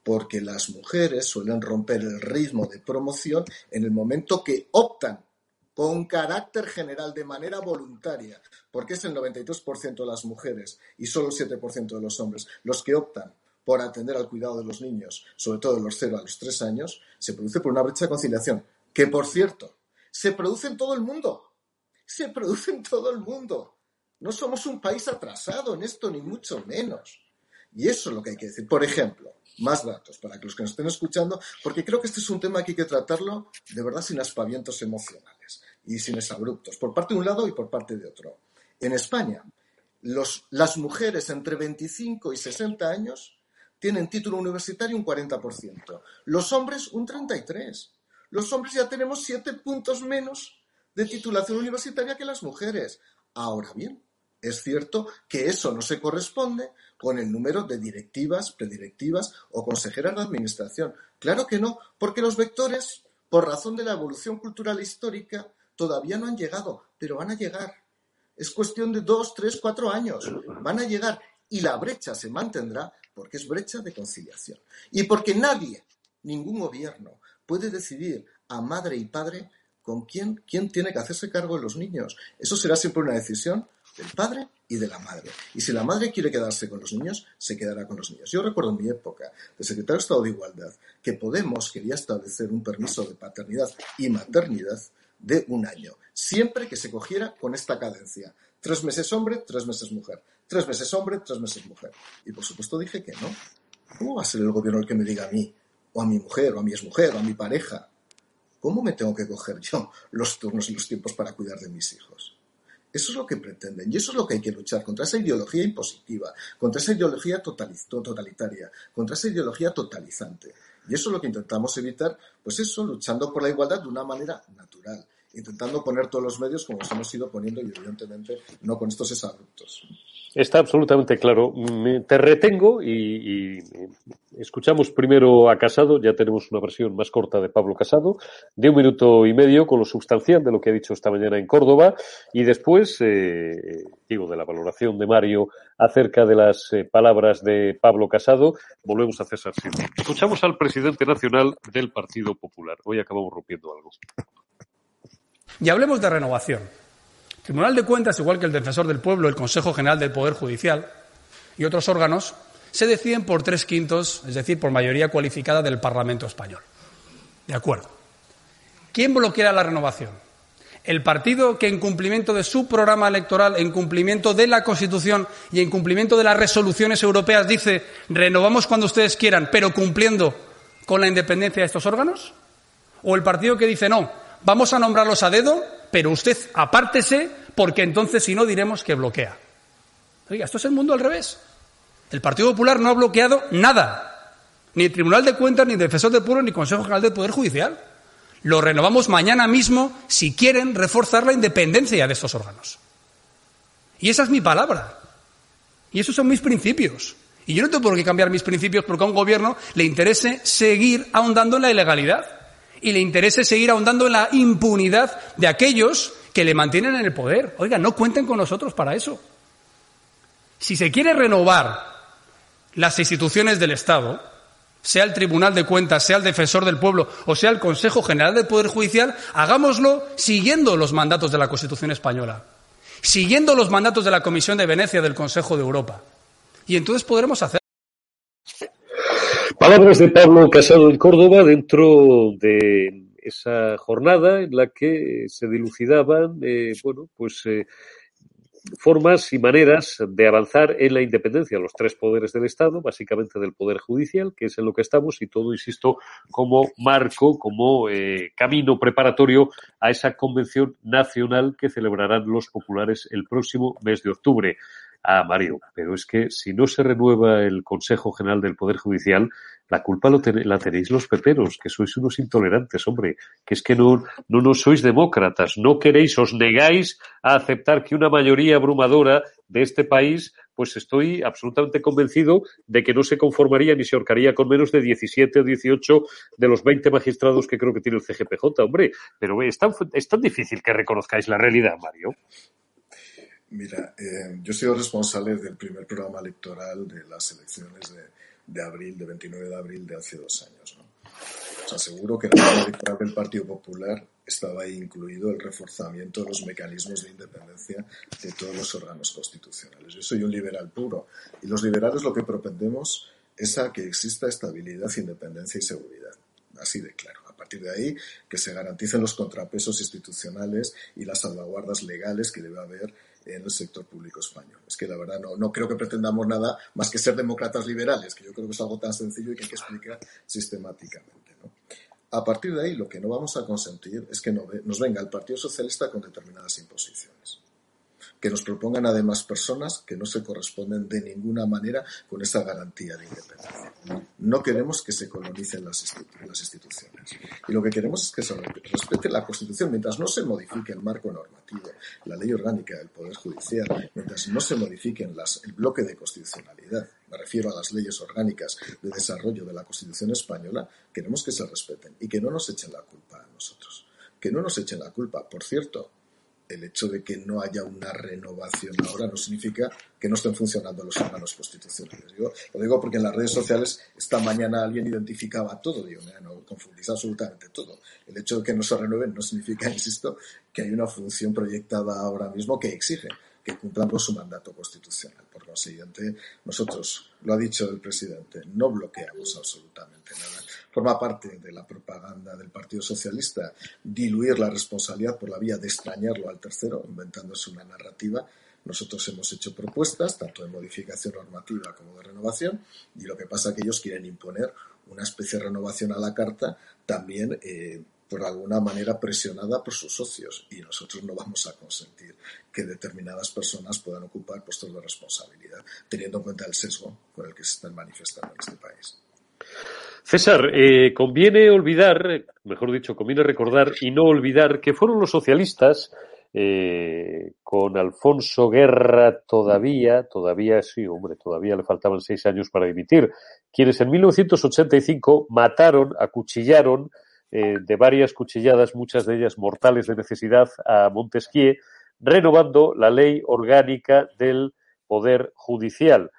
Porque las mujeres suelen romper el ritmo de promoción en el momento que optan con carácter general, de manera voluntaria, porque es el 92% de las mujeres y solo el 7% de los hombres los que optan por atender al cuidado de los niños, sobre todo de los 0 a los 3 años, se produce por una brecha de conciliación, que por cierto, se produce en todo el mundo. Se produce en todo el mundo. No somos un país atrasado en esto, ni mucho menos. Y eso es lo que hay que decir. Por ejemplo, más datos para que los que nos estén escuchando, porque creo que este es un tema que hay que tratarlo de verdad sin aspavientos emocionales y sin abruptos, por parte de un lado y por parte de otro. En España, las mujeres entre 25 y 60 años tienen título universitario un 40%. Los hombres un 33%. Los hombres ya tenemos 7 puntos menos de titulación universitaria que las mujeres. Ahora bien, es cierto que eso no se corresponde con el número de directivas, predirectivas o consejeras de administración. Claro que no, porque los vectores, por razón de la evolución cultural e histórica, todavía no han llegado, pero van a llegar. Es cuestión de dos, tres, cuatro años. Van a llegar y la brecha se mantendrá porque es brecha de conciliación. Y porque nadie, ningún gobierno, puede decidir a madre y padre con quién, quién tiene que hacerse cargo de los niños. Eso será siempre una decisión del padre y de la madre. Y si la madre quiere quedarse con los niños, se quedará con los niños. Yo recuerdo en mi época de secretario de Estado de Igualdad que Podemos quería establecer un permiso de paternidad y maternidad de un año, siempre que se cogiera con esta cadencia. Tres meses hombre, tres meses mujer. Tres meses hombre, tres meses mujer. Y por supuesto dije que no. ¿Cómo va a ser el gobierno el que me diga a mí, o a mi mujer, o a mi exmujer, o a mi pareja? ¿Cómo me tengo que coger yo los turnos y los tiempos para cuidar de mis hijos? Eso es lo que pretenden y eso es lo que hay que luchar contra esa ideología impositiva, contra esa ideología totalitaria, contra esa ideología totalizante. Y eso es lo que intentamos evitar, pues eso, luchando por la igualdad de una manera natural, intentando poner todos los medios como nos hemos ido poniendo y evidentemente no con estos exabruptos. Está absolutamente claro. te retengo y, escuchamos primero a Casado. Ya tenemos una versión más corta de Pablo Casado, de un minuto y medio con lo sustancial de lo que ha dicho esta mañana en Córdoba. Y después, eh, digo, de la valoración de Mario acerca de las eh, palabras de Pablo Casado, volvemos a César Silva. Escuchamos al presidente nacional del Partido Popular. Hoy acabamos rompiendo algo. Y hablemos de renovación. Tribunal de Cuentas, igual que el Defensor del Pueblo, el Consejo General del Poder Judicial y otros órganos, se deciden por tres quintos, es decir, por mayoría cualificada del Parlamento español. De acuerdo. ¿Quién bloquea la renovación? El partido que en cumplimiento de su programa electoral, en cumplimiento de la Constitución y en cumplimiento de las resoluciones europeas dice renovamos cuando ustedes quieran, pero cumpliendo con la independencia de estos órganos? ¿O el partido que dice no, vamos a nombrarlos a dedo, pero usted apártese porque entonces si no diremos que bloquea. Oiga, esto es el mundo al revés. El Partido Popular no ha bloqueado nada. Ni el Tribunal de Cuentas, ni el Defensor del Pueblo, ni el Consejo General del Poder Judicial. Lo renovamos mañana mismo si quieren reforzar la independencia de estos órganos. Y esa es mi palabra. Y esos son mis principios. Y yo no tengo por qué cambiar mis principios porque a un gobierno le interese seguir ahondando en la ilegalidad y le interese seguir ahondando en la impunidad de aquellos que le mantienen en el poder. Oiga, no cuenten con nosotros para eso. Si se quiere renovar las instituciones del Estado, sea el Tribunal de Cuentas, sea el Defensor del Pueblo o sea el Consejo General del Poder Judicial, hagámoslo siguiendo los mandatos de la Constitución española, siguiendo los mandatos de la Comisión de Venecia del Consejo de Europa. Y entonces podremos hacer. Palabras de Pablo Casado en Córdoba dentro de esa jornada en la que se dilucidaban, eh, bueno, pues eh, formas y maneras de avanzar en la independencia de los tres poderes del Estado, básicamente del Poder Judicial, que es en lo que estamos, y todo, insisto, como marco, como eh, camino preparatorio a esa convención nacional que celebrarán los populares el próximo mes de octubre. Ah, Mario, pero es que si no se renueva el Consejo General del Poder Judicial, la culpa la tenéis los peperos, que sois unos intolerantes, hombre, que es que no, no, sois demócratas, no queréis, os negáis a aceptar que una mayoría abrumadora de este país, pues estoy absolutamente convencido de que no se conformaría ni se ahorcaría con menos de 17 o 18 de los 20 magistrados que creo que tiene el CGPJ, hombre, pero es tan, es tan difícil que reconozcáis la realidad, Mario. Mira, eh, yo he sido responsable del primer programa electoral de las elecciones de, de abril, de 29 de abril de hace dos años. ¿no? Os aseguro que en la electoral del Partido Popular estaba ahí incluido el reforzamiento de los mecanismos de independencia de todos los órganos constitucionales. Yo soy un liberal puro y los liberales lo que propendemos es a que exista estabilidad, independencia y seguridad. Así de claro. A partir de ahí, que se garanticen los contrapesos institucionales y las salvaguardas legales que debe haber en el sector público español. Es que la verdad no, no creo que pretendamos nada más que ser demócratas liberales, que yo creo que es algo tan sencillo y que hay que explicar sistemáticamente. ¿no? A partir de ahí, lo que no vamos a consentir es que nos venga el Partido Socialista con determinadas imposiciones que nos propongan además personas que no se corresponden de ninguna manera con esa garantía de independencia. No queremos que se colonicen las, instituciones. Y lo que queremos es que se respete la Constitución mientras no se modifique el marco normativo, la ley orgánica del Poder Judicial, mientras no se modifiquen las, el bloque de constitucionalidad. Me refiero a las leyes orgánicas de desarrollo de la Constitución española, queremos que se respeten y que no nos echen la culpa a nosotros. Que no nos echen la culpa. Por cierto, el hecho de que no haya una renovación ahora no significa que no estén funcionando los órganos constitucionales. lo digo porque en las redes sociales esta mañana alguien identificaba todo, digo, no confundís absolutamente todo. El hecho de que no se renueven no significa, insisto, que hay una función proyectada ahora mismo que exige que cumplan con su mandato constitucional. Por consiguiente, nosotros, lo ha dicho el presidente, no bloqueamos absolutamente nada. Forma parte de la propaganda del Partido Socialista diluir la responsabilidad por la vía de extrañarlo al tercero, inventándose una narrativa. Nosotros hemos hecho propuestas, tanto de modificación normativa como de renovación, y lo que pasa es que ellos quieren imponer una especie de renovación a la carta, también eh, por alguna manera presionada por sus socios y nosotros no vamos a consentir que determinadas personas puedan ocupar puestos de responsabilidad, teniendo en cuenta el sesgo con el que se están manifestando en este país. César, eh, conviene olvidar, mejor dicho, conviene recordar y no olvidar que fueron los socialistas eh, con Alfonso Guerra todavía, todavía sí, hombre, todavía le faltaban seis años para dimitir, quienes en 1985 mataron, acuchillaron eh, de varias cuchilladas, muchas de ellas mortales de necesidad, a Montesquieu, renovando la ley orgánica del Poder Judicial.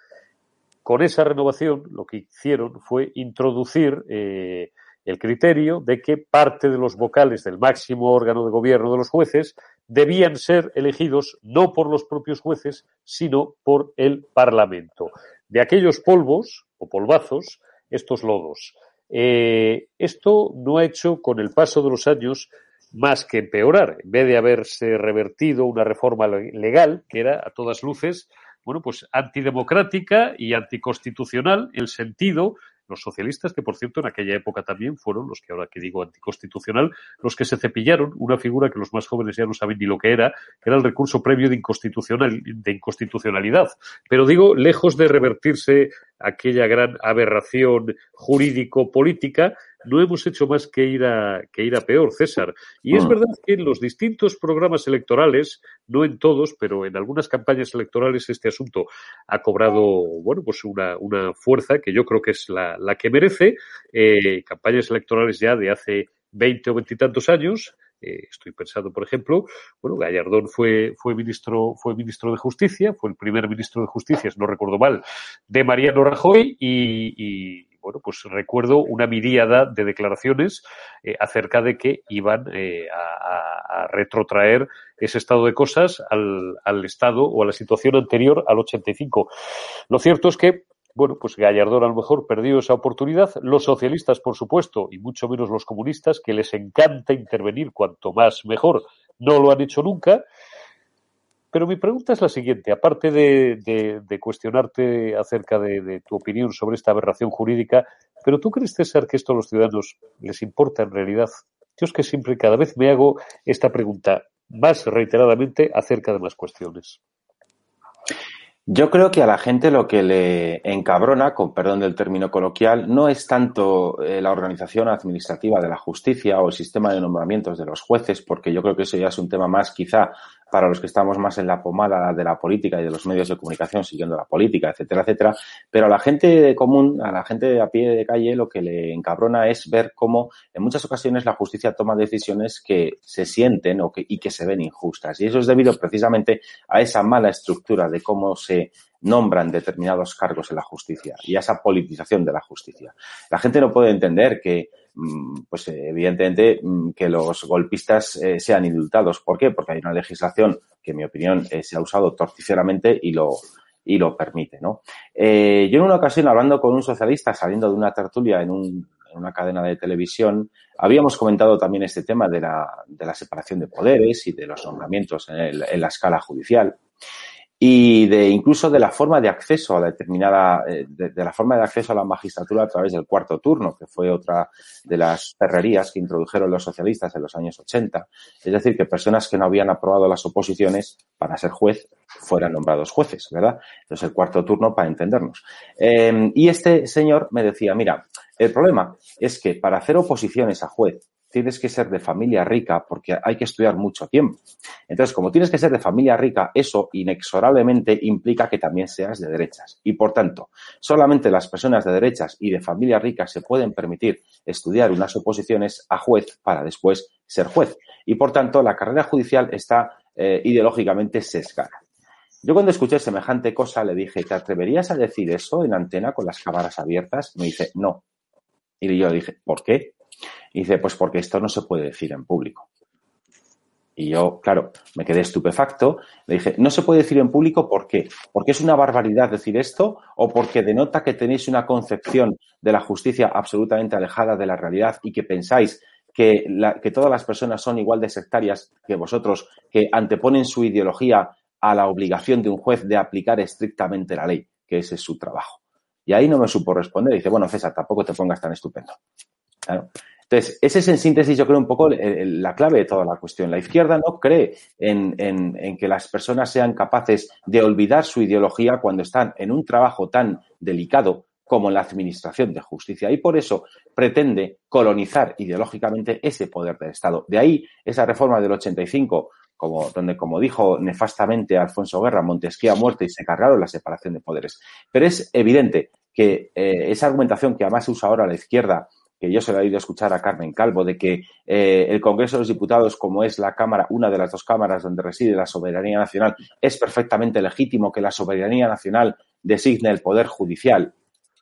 Con esa renovación lo que hicieron fue introducir eh, el criterio de que parte de los vocales del máximo órgano de gobierno de los jueces debían ser elegidos no por los propios jueces, sino por el Parlamento. De aquellos polvos o polvazos, estos lodos. Eh, esto no ha hecho con el paso de los años más que empeorar. En vez de haberse revertido una reforma legal, que era a todas luces, bueno, pues antidemocrática y anticonstitucional, el sentido los socialistas, que por cierto en aquella época también fueron los que ahora que digo anticonstitucional, los que se cepillaron una figura que los más jóvenes ya no saben ni lo que era, que era el recurso previo de, inconstitucional, de inconstitucionalidad. Pero digo, lejos de revertirse aquella gran aberración jurídico-política, no hemos hecho más que ir a, que ir a peor, César. Y es mm. verdad que en los distintos programas electorales, no en todos, pero en algunas campañas electorales este asunto ha cobrado, bueno, pues una, una fuerza que yo creo que es la, la que merece. Eh, campañas electorales ya de hace 20 o veintitantos años, eh, estoy pensando, por ejemplo, bueno, Gallardón fue, fue ministro, fue ministro de Justicia, fue el primer ministro de Justicia, si no recuerdo mal, de Mariano Rajoy y, bueno, pues recuerdo una miríada de declaraciones eh, acerca de que iban eh, a, retrotraer ese estado de cosas al, al, estado o a la situación anterior al 85. Lo cierto es que bueno, pues Gallardón a lo mejor perdió esa oportunidad. Los socialistas, por supuesto, y mucho menos los comunistas, que les encanta intervenir cuanto más mejor, no lo han hecho nunca. Pero mi pregunta es la siguiente, aparte de, cuestionarte acerca de, tu opinión sobre esta aberración jurídica, ¿pero tú crees, César, que esto a los ciudadanos les importa en realidad? Yo es que siempre, cada vez me hago esta pregunta más reiteradamente acerca de más cuestiones. Yo creo que a la gente lo que le encabrona, con perdón del término coloquial, no es tanto eh, la organización administrativa de la justicia o el sistema de nombramientos de los jueces, porque yo creo que eso ya es un tema más quizá para los que estamos más en la pomada de la política y de los medios de comunicación siguiendo la política, etcétera, etcétera. Pero a la gente común, a la gente a pie de calle, lo que le encabrona es ver cómo en muchas ocasiones la justicia toma decisiones que se sienten o que, y que se ven injustas. Y eso es debido precisamente a esa mala estructura de cómo se nombran determinados cargos en la justicia y a esa politización de la justicia. La gente no puede entender que pues evidentemente mm, que los golpistas eh, sean indultados. ¿Por qué? Porque hay una legislación que, en mi opinión, eh, se ha usado torticeramente y lo, y lo permite, ¿no? Eh, yo en una ocasión, hablando con un socialista, saliendo de una tertulia en, un, en una cadena de televisión, habíamos comentado también este tema de la, de la separación de poderes y de los nombramientos en, en la escala judicial y de incluso de la forma de acceso a determinada, eh, de, la forma de acceso a la magistratura a través del cuarto turno, que fue otra de las perrerías que introdujeron los socialistas en los años 80. Es decir, que personas que no habían aprobado las oposiciones para ser juez fueran nombrados jueces, ¿verdad? Entonces el cuarto turno para entendernos. Eh, y este señor me decía, mira, el problema es que para hacer oposiciones a juez tienes que ser de familia rica porque hay que estudiar mucho tiempo. Entonces, como tienes que ser de familia rica, eso inexorablemente implica que también seas de derechas. Y por tanto, solamente las personas de derechas y de familia rica se pueden permitir estudiar unas oposiciones a juez para después ser juez. Y por tanto, la carrera judicial está eh, ideológicamente sesgada. Yo cuando escuché semejante cosa le dije, ¿te atreverías a decir eso en antena con las cámaras abiertas? Me dice, no. Y yo le dije, ¿por qué? Y dice, pues porque esto no se puede decir en público. Y yo, claro, me quedé estupefacto. Le dije, no se puede decir en público, ¿por qué? ¿Porque es una barbaridad decir esto o porque denota que tenéis una concepción de la justicia absolutamente alejada de la realidad y que pensáis que, que todas las personas son igual de sectarias que vosotros, que anteponen su ideología a la obligación de un juez de aplicar estrictamente la ley, que ese es su trabajo? Y ahí no me supo responder. Dice, bueno, César, tampoco te pongas tan estupendo. Claro. Entonces, ese es en síntesis, yo creo, un poco la clave de toda la cuestión. La izquierda no cree en, en, que las personas sean capaces de olvidar su ideología cuando están en un trabajo tan delicado como la administración de justicia. Y por eso pretende colonizar ideológicamente ese poder del Estado. De ahí esa reforma del 85, como, donde, como dijo nefastamente Alfonso Guerra, Montesquieu ha muerto y se cargaron la separación de poderes. Pero es evidente que eh, esa argumentación que además usa ahora la izquierda que yo se lo he oído escuchar a Carmen Calvo, de que eh, el Congreso de los Diputados, como es la Cámara, una de las dos cámaras donde reside la soberanía nacional, es perfectamente legítimo que la soberanía nacional designe el Poder Judicial.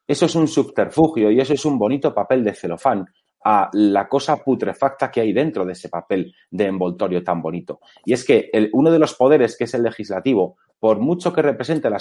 Eso es un subterfugio y eso es un bonito papel de celofán a la cosa putrefacta que hay dentro de ese papel de envoltorio tan bonito. Y es que uno de los poderes, que es el legislativo, por mucho que represente la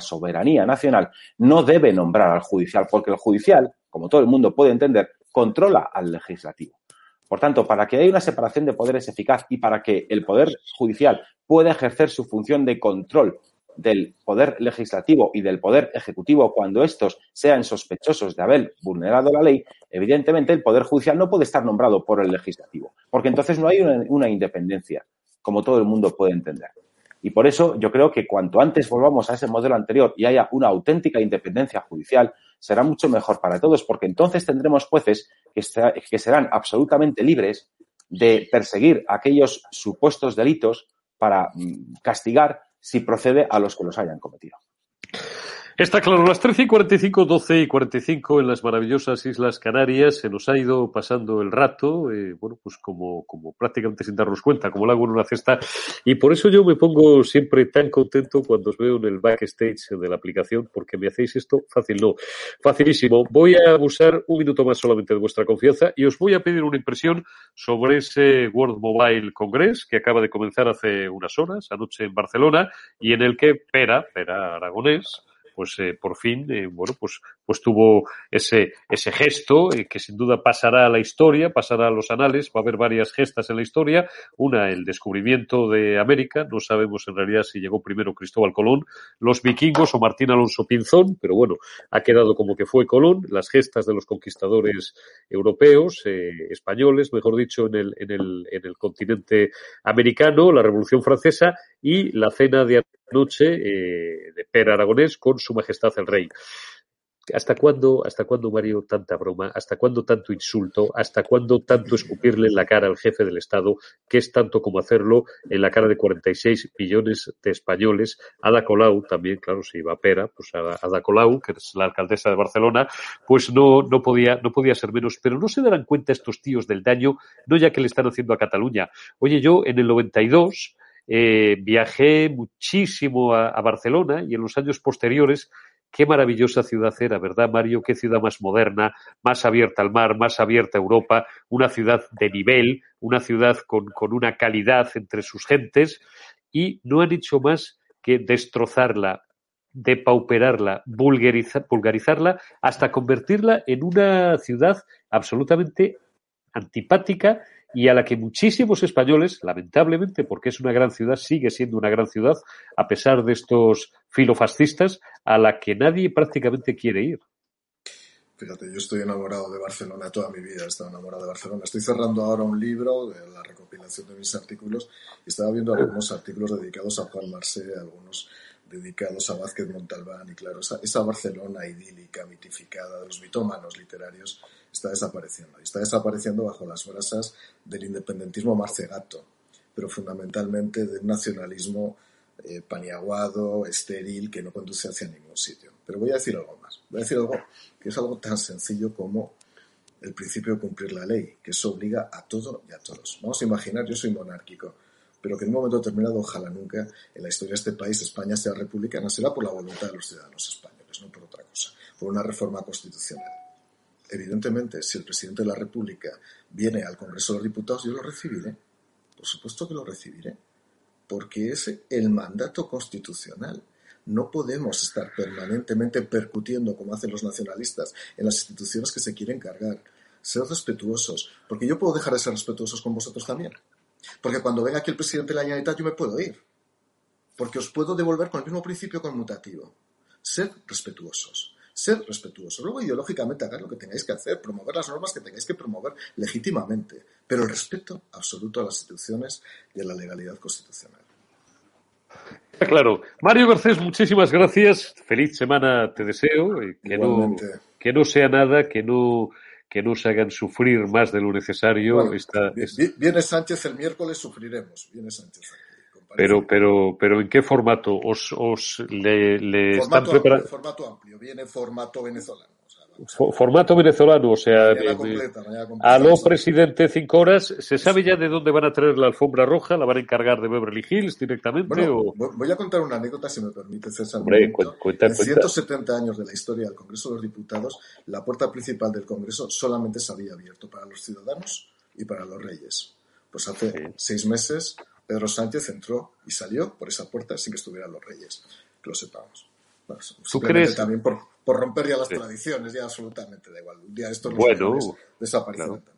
soberanía nacional, no debe nombrar al judicial, porque el judicial como todo el mundo puede entender, controla al legislativo. Por tanto, para que haya una separación de poderes eficaz y para que el Poder Judicial pueda ejercer su función de control del Poder Legislativo y del Poder Ejecutivo cuando estos sean sospechosos de haber vulnerado la ley, evidentemente el Poder Judicial no puede estar nombrado por el Legislativo, porque entonces no hay una, independencia, como todo el mundo puede entender. Y por eso yo creo que cuanto antes volvamos a ese modelo anterior y haya una auténtica independencia judicial, será mucho mejor para todos, porque entonces tendremos jueces que, serán absolutamente libres de perseguir aquellos supuestos delitos para mm, castigar si procede a los que los hayan cometido. Está claro, las 13 y 45, 12 y 45 en las maravillosas Islas Canarias se nos ha ido pasando el rato, eh, bueno, pues como, como prácticamente sin darnos cuenta, como lo hago en una cesta, y por eso yo me pongo siempre tan contento cuando os veo en el backstage de la aplicación, porque me hacéis esto fácil, no, facilísimo. Voy a abusar un minuto más solamente de vuestra confianza y os voy a pedir una impresión sobre ese World Mobile Congress que acaba de comenzar hace unas horas, anoche en Barcelona, y en el que Pera, Pera Aragonés, pues eh, por fin, eh, bueno, pues, pues tuvo ese, ese gesto eh, que sin duda pasará a la historia, pasará a los anales, va a haber varias gestas en la historia. Una, el descubrimiento de América, no sabemos en realidad si llegó primero Cristóbal Colón, los vikingos o Martín Alonso Pinzón, pero bueno, ha quedado como que fue Colón, las gestas de los conquistadores europeos, españoles, mejor dicho, en el, en el, en el continente americano, la Revolución Francesa y la cena de noche eh, de Per Aragonés con Su Majestad el Rey. ¿Hasta cuándo, ¿Hasta cuándo, Mario, tanta broma? ¿Hasta cuándo tanto insulto? ¿Hasta cuándo tanto escupirle en la cara al jefe del Estado? que es tanto como hacerlo en la cara de 46 millones de españoles? Ada Colau, también, claro, si iba a pera, pues Ada Colau, que es la alcaldesa de Barcelona, pues no, no, podía, no podía ser menos. Pero no se darán cuenta estos tíos del daño, no ya que le están haciendo a Cataluña. Oye, yo en el 92 eh, viajé muchísimo a, Barcelona y en los años posteriores Qué maravillosa ciudad era, ¿verdad, Mario? Qué ciudad más moderna, más abierta al mar, más abierta a Europa, una ciudad de nivel, una ciudad con, con una calidad entre sus gentes y no han hecho más que destrozarla, depauperarla, vulgarizarla, hasta convertirla en una ciudad absolutamente antipática y a la que muchísimos españoles, lamentablemente, porque es una gran ciudad, sigue siendo una gran ciudad, a pesar de estos filofascistas, a la que nadie prácticamente quiere ir. Fíjate, yo estoy enamorado de Barcelona toda mi vida, he estado enamorado de Barcelona. Estoy cerrando ahora un libro de la recopilación de mis artículos y estaba viendo algunos artículos dedicados a Juan Marcé, algunos dedicados a Vázquez Montalbán y claro, esa, esa Barcelona idílica, mitificada de los mitómanos literarios está desapareciendo. Y está desapareciendo bajo las brasas del independentismo marcegato, pero fundamentalmente de un nacionalismo eh, paniaguado, estéril, que no conduce hacia ningún sitio. Pero voy a decir algo más. Voy a decir algo que es algo tan sencillo como el principio de cumplir la ley, que eso obliga a todo y a todos. Vamos a imaginar, yo soy monárquico, pero que en un momento determinado, ojalá nunca, en la historia de este país, España sea republicana, será por la voluntad de los ciudadanos españoles, no por otra cosa, por una reforma constitucional. Evidentemente, si el presidente de la República viene al Congreso de los Diputados, yo lo recibiré. Por supuesto que lo recibiré, porque es el mandato constitucional. No podemos estar permanentemente percutiendo, como hacen los nacionalistas, en las instituciones que se quieren cargar. Ser respetuosos, porque yo puedo dejar de ser respetuosos con vosotros también. Porque cuando venga aquí el presidente de la Generalitat yo me puedo ir. Porque os puedo devolver con el mismo principio conmutativo. Ser respetuosos. Ser respetuosos. Luego, ideológicamente, hagan lo que tengáis que hacer, promover las normas que tengáis que promover legítimamente. Pero el respeto absoluto a las instituciones y a la legalidad constitucional. Claro. Mario Garcés, muchísimas gracias. Feliz semana te deseo. Que no, que no sea nada, que no que no se hagan sufrir más de lo necesario. Viene Sánchez el miércoles, sufriremos. Viene Sánchez. Pero, pero, pero ¿en qué formato? ¿Os, os le, le formato están preparando? Formato amplio, viene formato venezolano. formato venezolano, o sea, a lo presidente cinco horas, ¿se sabe ya de dónde van a traer la alfombra roja? ¿La van a encargar de Beverly Hills directamente? o... Voy a contar una anécdota, si me permite, César. Hombre, cuenta, en 170 años de la historia del Congreso de los Diputados, la puerta principal del Congreso solamente se había abierto para los ciudadanos y para los reyes. Pues hace seis meses Pedro Sánchez entró y salió por esa puerta sin que estuvieran los reyes, que lo sepamos. ¿Tú crees? También por, romper ya las tradiciones, ya absolutamente da igual. Un día esto bueno, desaparecerán también.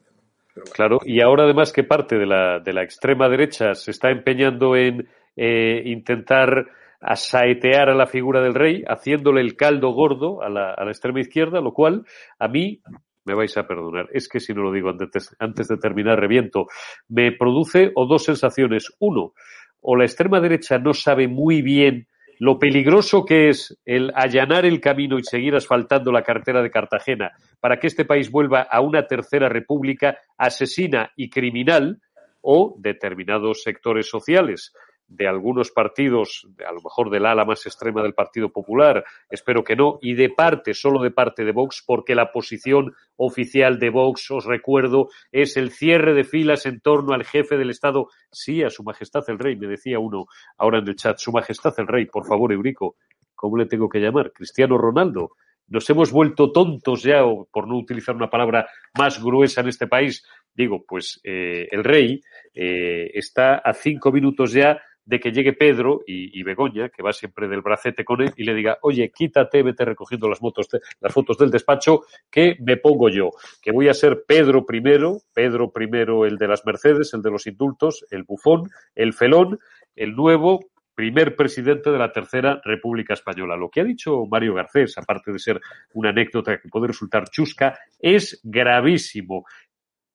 Claro, y ahora además que parte de la, de la extrema derecha se está empeñando en eh, intentar asaetear a la figura del rey, haciéndole el caldo gordo a la, a la extrema izquierda, lo cual a mí me vais a perdonar, es que si no lo digo antes, antes de terminar reviento, me produce o dos sensaciones. Uno, o la extrema derecha no sabe muy bien lo peligroso que es el allanar el camino y seguir asfaltando la carretera de Cartagena para que este país vuelva a una tercera república asesina y criminal o determinados sectores sociales de algunos partidos, a lo mejor del ala más extrema del Partido Popular, espero que no, y de parte, solo de parte de Vox, porque la posición oficial de Vox, os recuerdo, es el cierre de filas en torno al jefe del Estado, sí, a Su Majestad el Rey, me decía uno ahora en el chat, Su Majestad el Rey, por favor, Eurico, ¿cómo le tengo que llamar? Cristiano Ronaldo. Nos hemos vuelto tontos ya, por no utilizar una palabra más gruesa en este país. Digo, pues eh, el rey eh, está a cinco minutos ya de que llegue Pedro y, Begoña, que va siempre del bracete con él, y le diga, oye, quítate, vete recogiendo las, motos las fotos del despacho, que me pongo yo, que voy a ser Pedro primero, Pedro primero el de las Mercedes, el de los indultos, el bufón, el felón, el nuevo primer presidente de la Tercera República Española. Lo que ha dicho Mario Garcés, aparte de ser una anécdota que puede resultar chusca, es gravísimo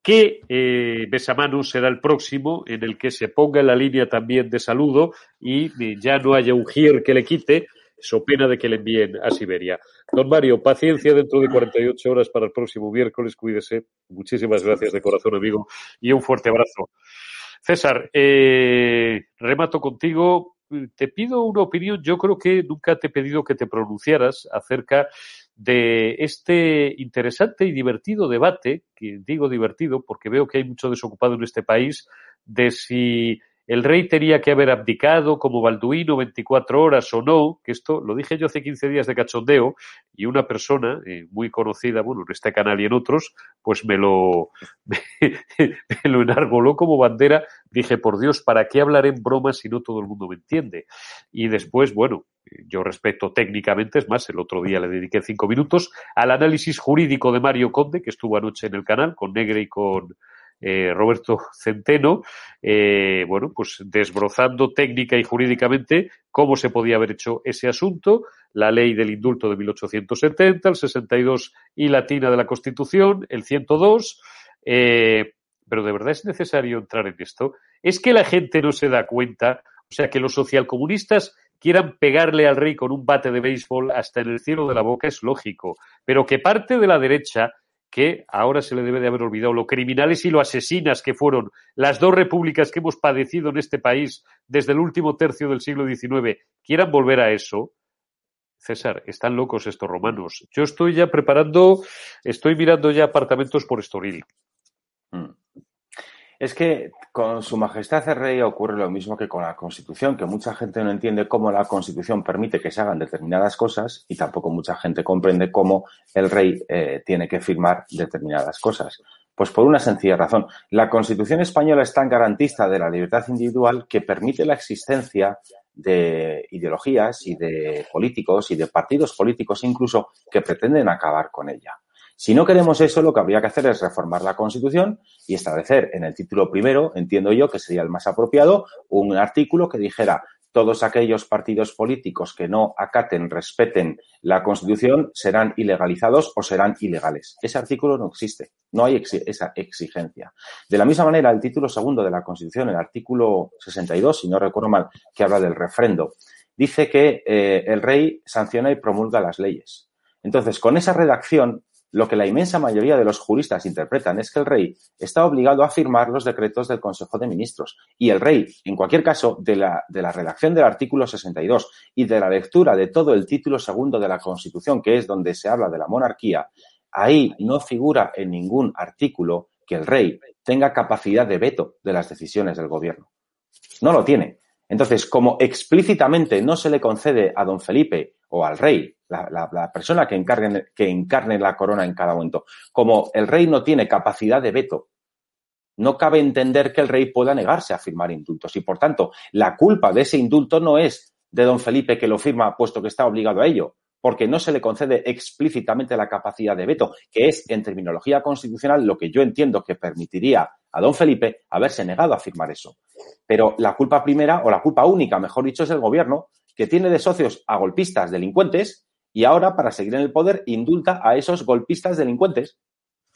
que eh, será el próximo en el que se ponga en la línea también de saludo y eh, ya no haya un gir que le quite, so pena de que le envíen a Siberia. Don Mario, paciencia dentro de 48 horas para el próximo miércoles, cuídese. Muchísimas gracias de corazón, amigo, y un fuerte abrazo. César, eh, remato contigo. Te pido una opinión. Yo creo que nunca te he pedido que te pronunciaras acerca de este interesante y divertido debate, que digo divertido porque veo que hay mucho desocupado en este país, de si el rey tenía que haber abdicado como Balduino 24 horas o no, que esto lo dije yo hace 15 días de cachondeo y una persona eh, muy conocida, bueno, en este canal y en otros, pues me lo, me, lo enarboló como bandera. Dije, por Dios, ¿para qué hablar en bromas si no todo el mundo me entiende? Y después, bueno, yo respeto técnicamente, es más, el otro día le dediqué cinco minutos al análisis jurídico de Mario Conde, que estuvo anoche en el canal con Negre y con eh, Roberto Centeno, eh, bueno, pues desbrozando técnica y jurídicamente cómo se podía haber hecho ese asunto, la ley del indulto de 1870, el 62 y latina de la Constitución, el 102, eh, pero de verdad es necesario entrar en esto. Es que la gente no se da cuenta, o sea, que los socialcomunistas quieran pegarle al rey con un bate de béisbol hasta en el cielo de la boca es lógico, pero que parte de la derecha que ahora se le debe de haber olvidado lo criminales y lo asesinas que fueron las dos repúblicas que hemos padecido en este país desde el último tercio del siglo XIX, quieran volver a eso, César, están locos estos romanos. Yo estoy ya preparando, estoy mirando ya apartamentos por Estoril. Es que con Su Majestad el Rey ocurre lo mismo que con la Constitución, que mucha gente no entiende cómo la Constitución permite que se hagan determinadas cosas y tampoco mucha gente comprende cómo el Rey eh, tiene que firmar determinadas cosas. Pues por una sencilla razón. La Constitución española es tan garantista de la libertad individual que permite la existencia de ideologías y de políticos y de partidos políticos incluso que pretenden acabar con ella. Si no queremos eso, lo que habría que hacer es reformar la Constitución y establecer en el título primero, entiendo yo que sería el más apropiado, un artículo que dijera todos aquellos partidos políticos que no acaten, respeten la Constitución serán ilegalizados o serán ilegales. Ese artículo no existe, no hay esa exigencia. De la misma manera, el título segundo de la Constitución, el artículo 62, si no recuerdo mal, que habla del refrendo, dice que eh, el rey sanciona y promulga las leyes. Entonces, con esa redacción, lo que la inmensa mayoría de los juristas interpretan es que el rey está obligado a firmar los decretos del Consejo de Ministros. Y el rey, en cualquier caso, de la, de la redacción del artículo 62 y de la lectura de todo el título segundo de la Constitución, que es donde se habla de la monarquía, ahí no figura en ningún artículo que el rey tenga capacidad de veto de las decisiones del gobierno. No lo tiene. Entonces, como explícitamente no se le concede a don Felipe o al rey la, persona que, encargue, que encarne la corona en cada momento. Como el rey no tiene capacidad de veto, no cabe entender que el rey pueda negarse a firmar indultos. Y por tanto, la culpa de ese indulto no es de don Felipe que lo firma puesto que está obligado a ello, porque no se le concede explícitamente la capacidad de veto, que es en terminología constitucional lo que yo entiendo que permitiría a don Felipe haberse negado a firmar eso. Pero la culpa primera, o la culpa única, mejor dicho, es el gobierno, que tiene de socios a golpistas delincuentes y ahora, para seguir en el poder, indulta a esos golpistas delincuentes,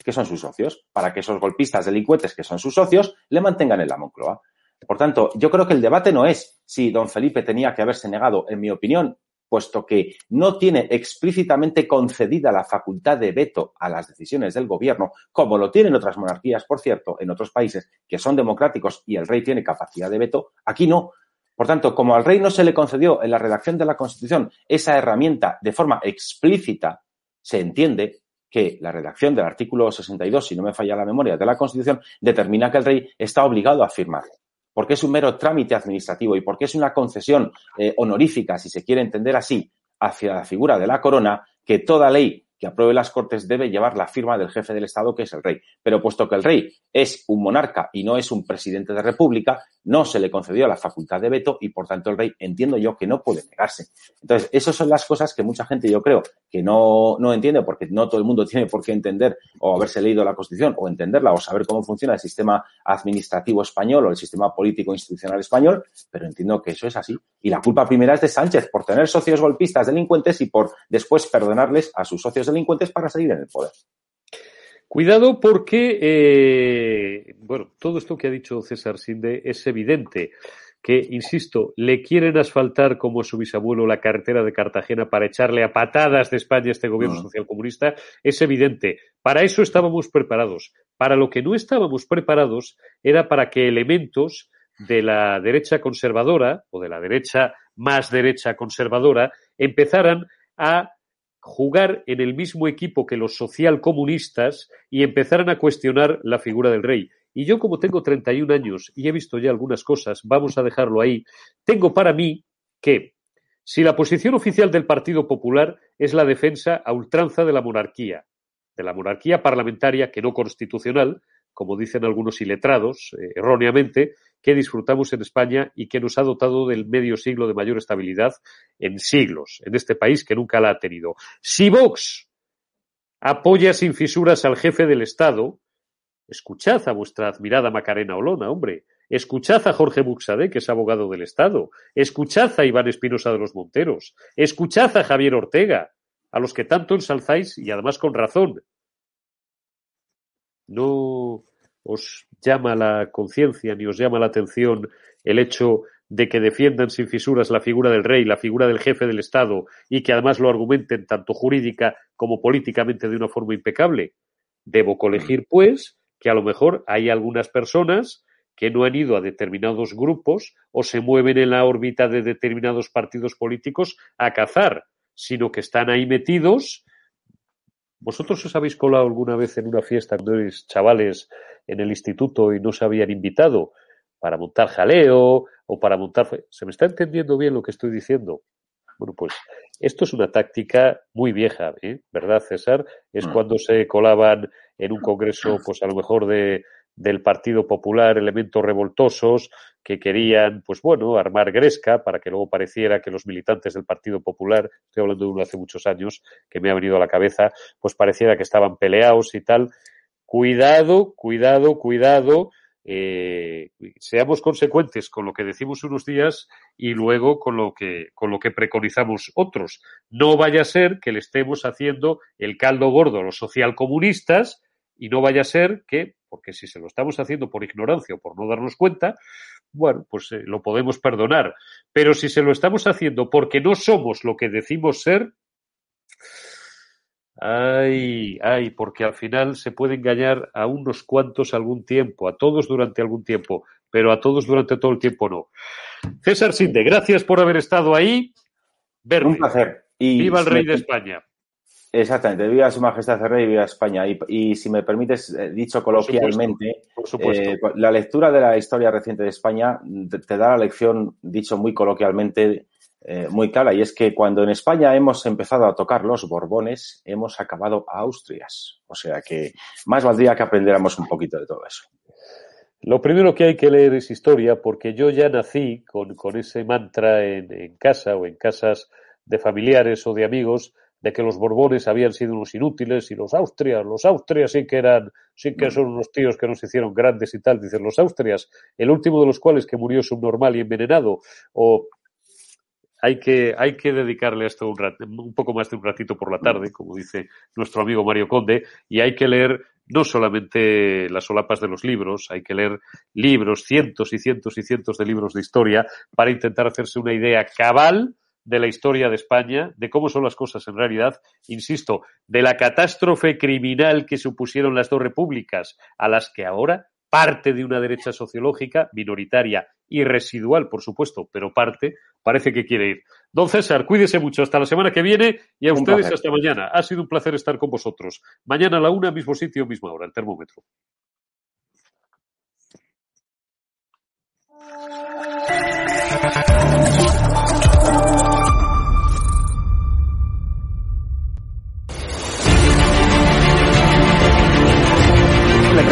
que son sus socios, para que esos golpistas delincuentes, que son sus socios, le mantengan en la Moncloa. Por tanto, yo creo que el debate no es si don Felipe tenía que haberse negado, en mi opinión, puesto que no tiene explícitamente concedida la facultad de veto a las decisiones del gobierno, como lo tienen otras monarquías, por cierto, en otros países que son democráticos y el rey tiene capacidad de veto, aquí no. Por tanto, como al rey no se le concedió en la redacción de la Constitución esa herramienta de forma explícita, se entiende que la redacción del artículo 62, si no me falla la memoria, de la Constitución, determina que el rey está obligado a firmar. Porque es un mero trámite administrativo y porque es una concesión eh, honorífica, si se quiere entender así, hacia la figura de la corona, que toda ley que apruebe las Cortes debe llevar la firma del jefe del Estado, que es el rey. Pero puesto que el rey es un monarca y no es un presidente de república, no se le concedió la facultad de veto y, por tanto, el rey entiendo yo que no puede negarse. Entonces, esas son las cosas que mucha gente, yo creo, que no, no entiende, porque no todo el mundo tiene por qué entender o haberse leído la Constitución o entenderla o saber cómo funciona el sistema administrativo español o el sistema político institucional español, pero entiendo que eso es así. Y la culpa primera es de Sánchez por tener socios golpistas delincuentes y por después perdonarles a sus socios delincuentes para seguir en el poder. Cuidado porque, eh, bueno, todo esto que ha dicho César Sinde es evidente que, insisto, le quieren asfaltar como a su bisabuelo la carretera de Cartagena para echarle a patadas de España a este gobierno social socialcomunista, es evidente. Para eso estábamos preparados. Para lo que no estábamos preparados era para que elementos de la derecha conservadora o de la derecha más derecha conservadora empezaran a jugar en el mismo equipo que los socialcomunistas y empezaran a cuestionar la figura del rey. Y yo, como tengo 31 años y he visto ya algunas cosas, vamos a dejarlo ahí, tengo para mí que si la posición oficial del Partido Popular es la defensa a ultranza de la monarquía, de la monarquía parlamentaria que no constitucional, como dicen algunos iletrados, eh, erróneamente, que disfrutamos en España y que nos ha dotado del medio siglo de mayor estabilidad en siglos, en este país que nunca la ha tenido. Si Vox apoya sin fisuras al jefe del Estado, escuchad a vuestra admirada Macarena Olona, hombre, escuchad a Jorge Buxade, que es abogado del Estado, escuchad a Iván Espinosa de los Monteros, escuchad a Javier Ortega, a los que tanto ensalzáis y además con razón. No os llama la conciencia ni os llama la atención el hecho de que defiendan sin fisuras la figura del rey, la figura del jefe del Estado y que además lo argumenten tanto jurídica como políticamente de una forma impecable. Debo colegir, pues, que a lo mejor hay algunas personas que no han ido a determinados grupos o se mueven en la órbita de determinados partidos políticos a cazar, sino que están ahí metidos ¿Vosotros os habéis colado alguna vez en una fiesta cuando erais chavales en el instituto y no se habían invitado para montar jaleo o para montar... ¿Se me está entendiendo bien lo que estoy diciendo? Bueno, pues esto es una táctica muy vieja, ¿eh? ¿verdad, César? Es Mm. cuando se colaban en un congreso, pues a lo mejor de, del Partido Popular, elementos revoltosos que querían, pues bueno, armar gresca para que luego pareciera que los militantes del Partido Popular, estoy hablando de uno hace muchos años, que me ha venido a la cabeza, pues pareciera que estaban peleados y tal. Cuidado, cuidado, cuidado. eh, seamos consecuentes con lo que decimos unos días y luego con lo que con lo que preconizamos otros. No vaya a ser que le estemos haciendo el caldo gordo a los socialcomunistas y no vaya a ser que, porque si se lo estamos haciendo por ignorancia o por no darnos cuenta, bueno, pues eh, lo podemos perdonar. Pero si se lo estamos haciendo porque no somos lo que decimos ser, ay, ay, porque al final se puede engañar a unos cuantos algún tiempo, a todos durante algún tiempo, pero a todos durante todo el tiempo no. César Sinde, gracias por haber estado ahí. Verde. Un placer. Y Viva el rey de España. Exactamente, viva su majestad el rey viva España. Y, y si me permites, eh, dicho coloquialmente, Por supuesto. eh, la lectura de la historia reciente de España te, te da la lección, dicho muy coloquialmente, eh, muy clara, y es que cuando en España hemos empezado a tocar los Borbones, hemos acabado a Austrias. O sea que más valdría que aprendiéramos un poquito de todo eso. Lo primero que hay que leer es historia, porque yo ya nací con, con ese mantra en, en casa o en casas de familiares o de amigos de que los Borbones habían sido unos inútiles y los Austrias, los Austrias sí que eran, sí que son unos tíos que nos hicieron grandes y tal. Dicen los Austrias, el último de los cuales que murió subnormal y envenenado, o hay que, hay que dedicarle a esto un, rat- un poco más de un ratito por la tarde, como dice nuestro amigo Mario Conde, y hay que leer no solamente las solapas de los libros, hay que leer libros, cientos y cientos y cientos de libros de historia para intentar hacerse una idea cabal de la historia de España, de cómo son las cosas en realidad, insisto, de la catástrofe criminal que supusieron las dos repúblicas, a las que ahora parte de una derecha sociológica, minoritaria y residual, por supuesto, pero parte, parece que quiere ir. Don César, cuídese mucho hasta la semana que viene y a Un ustedes placer. hasta mañana. Ha sido un placer estar con vosotros. Mañana a la una, mismo sitio, misma hora, el termómetro.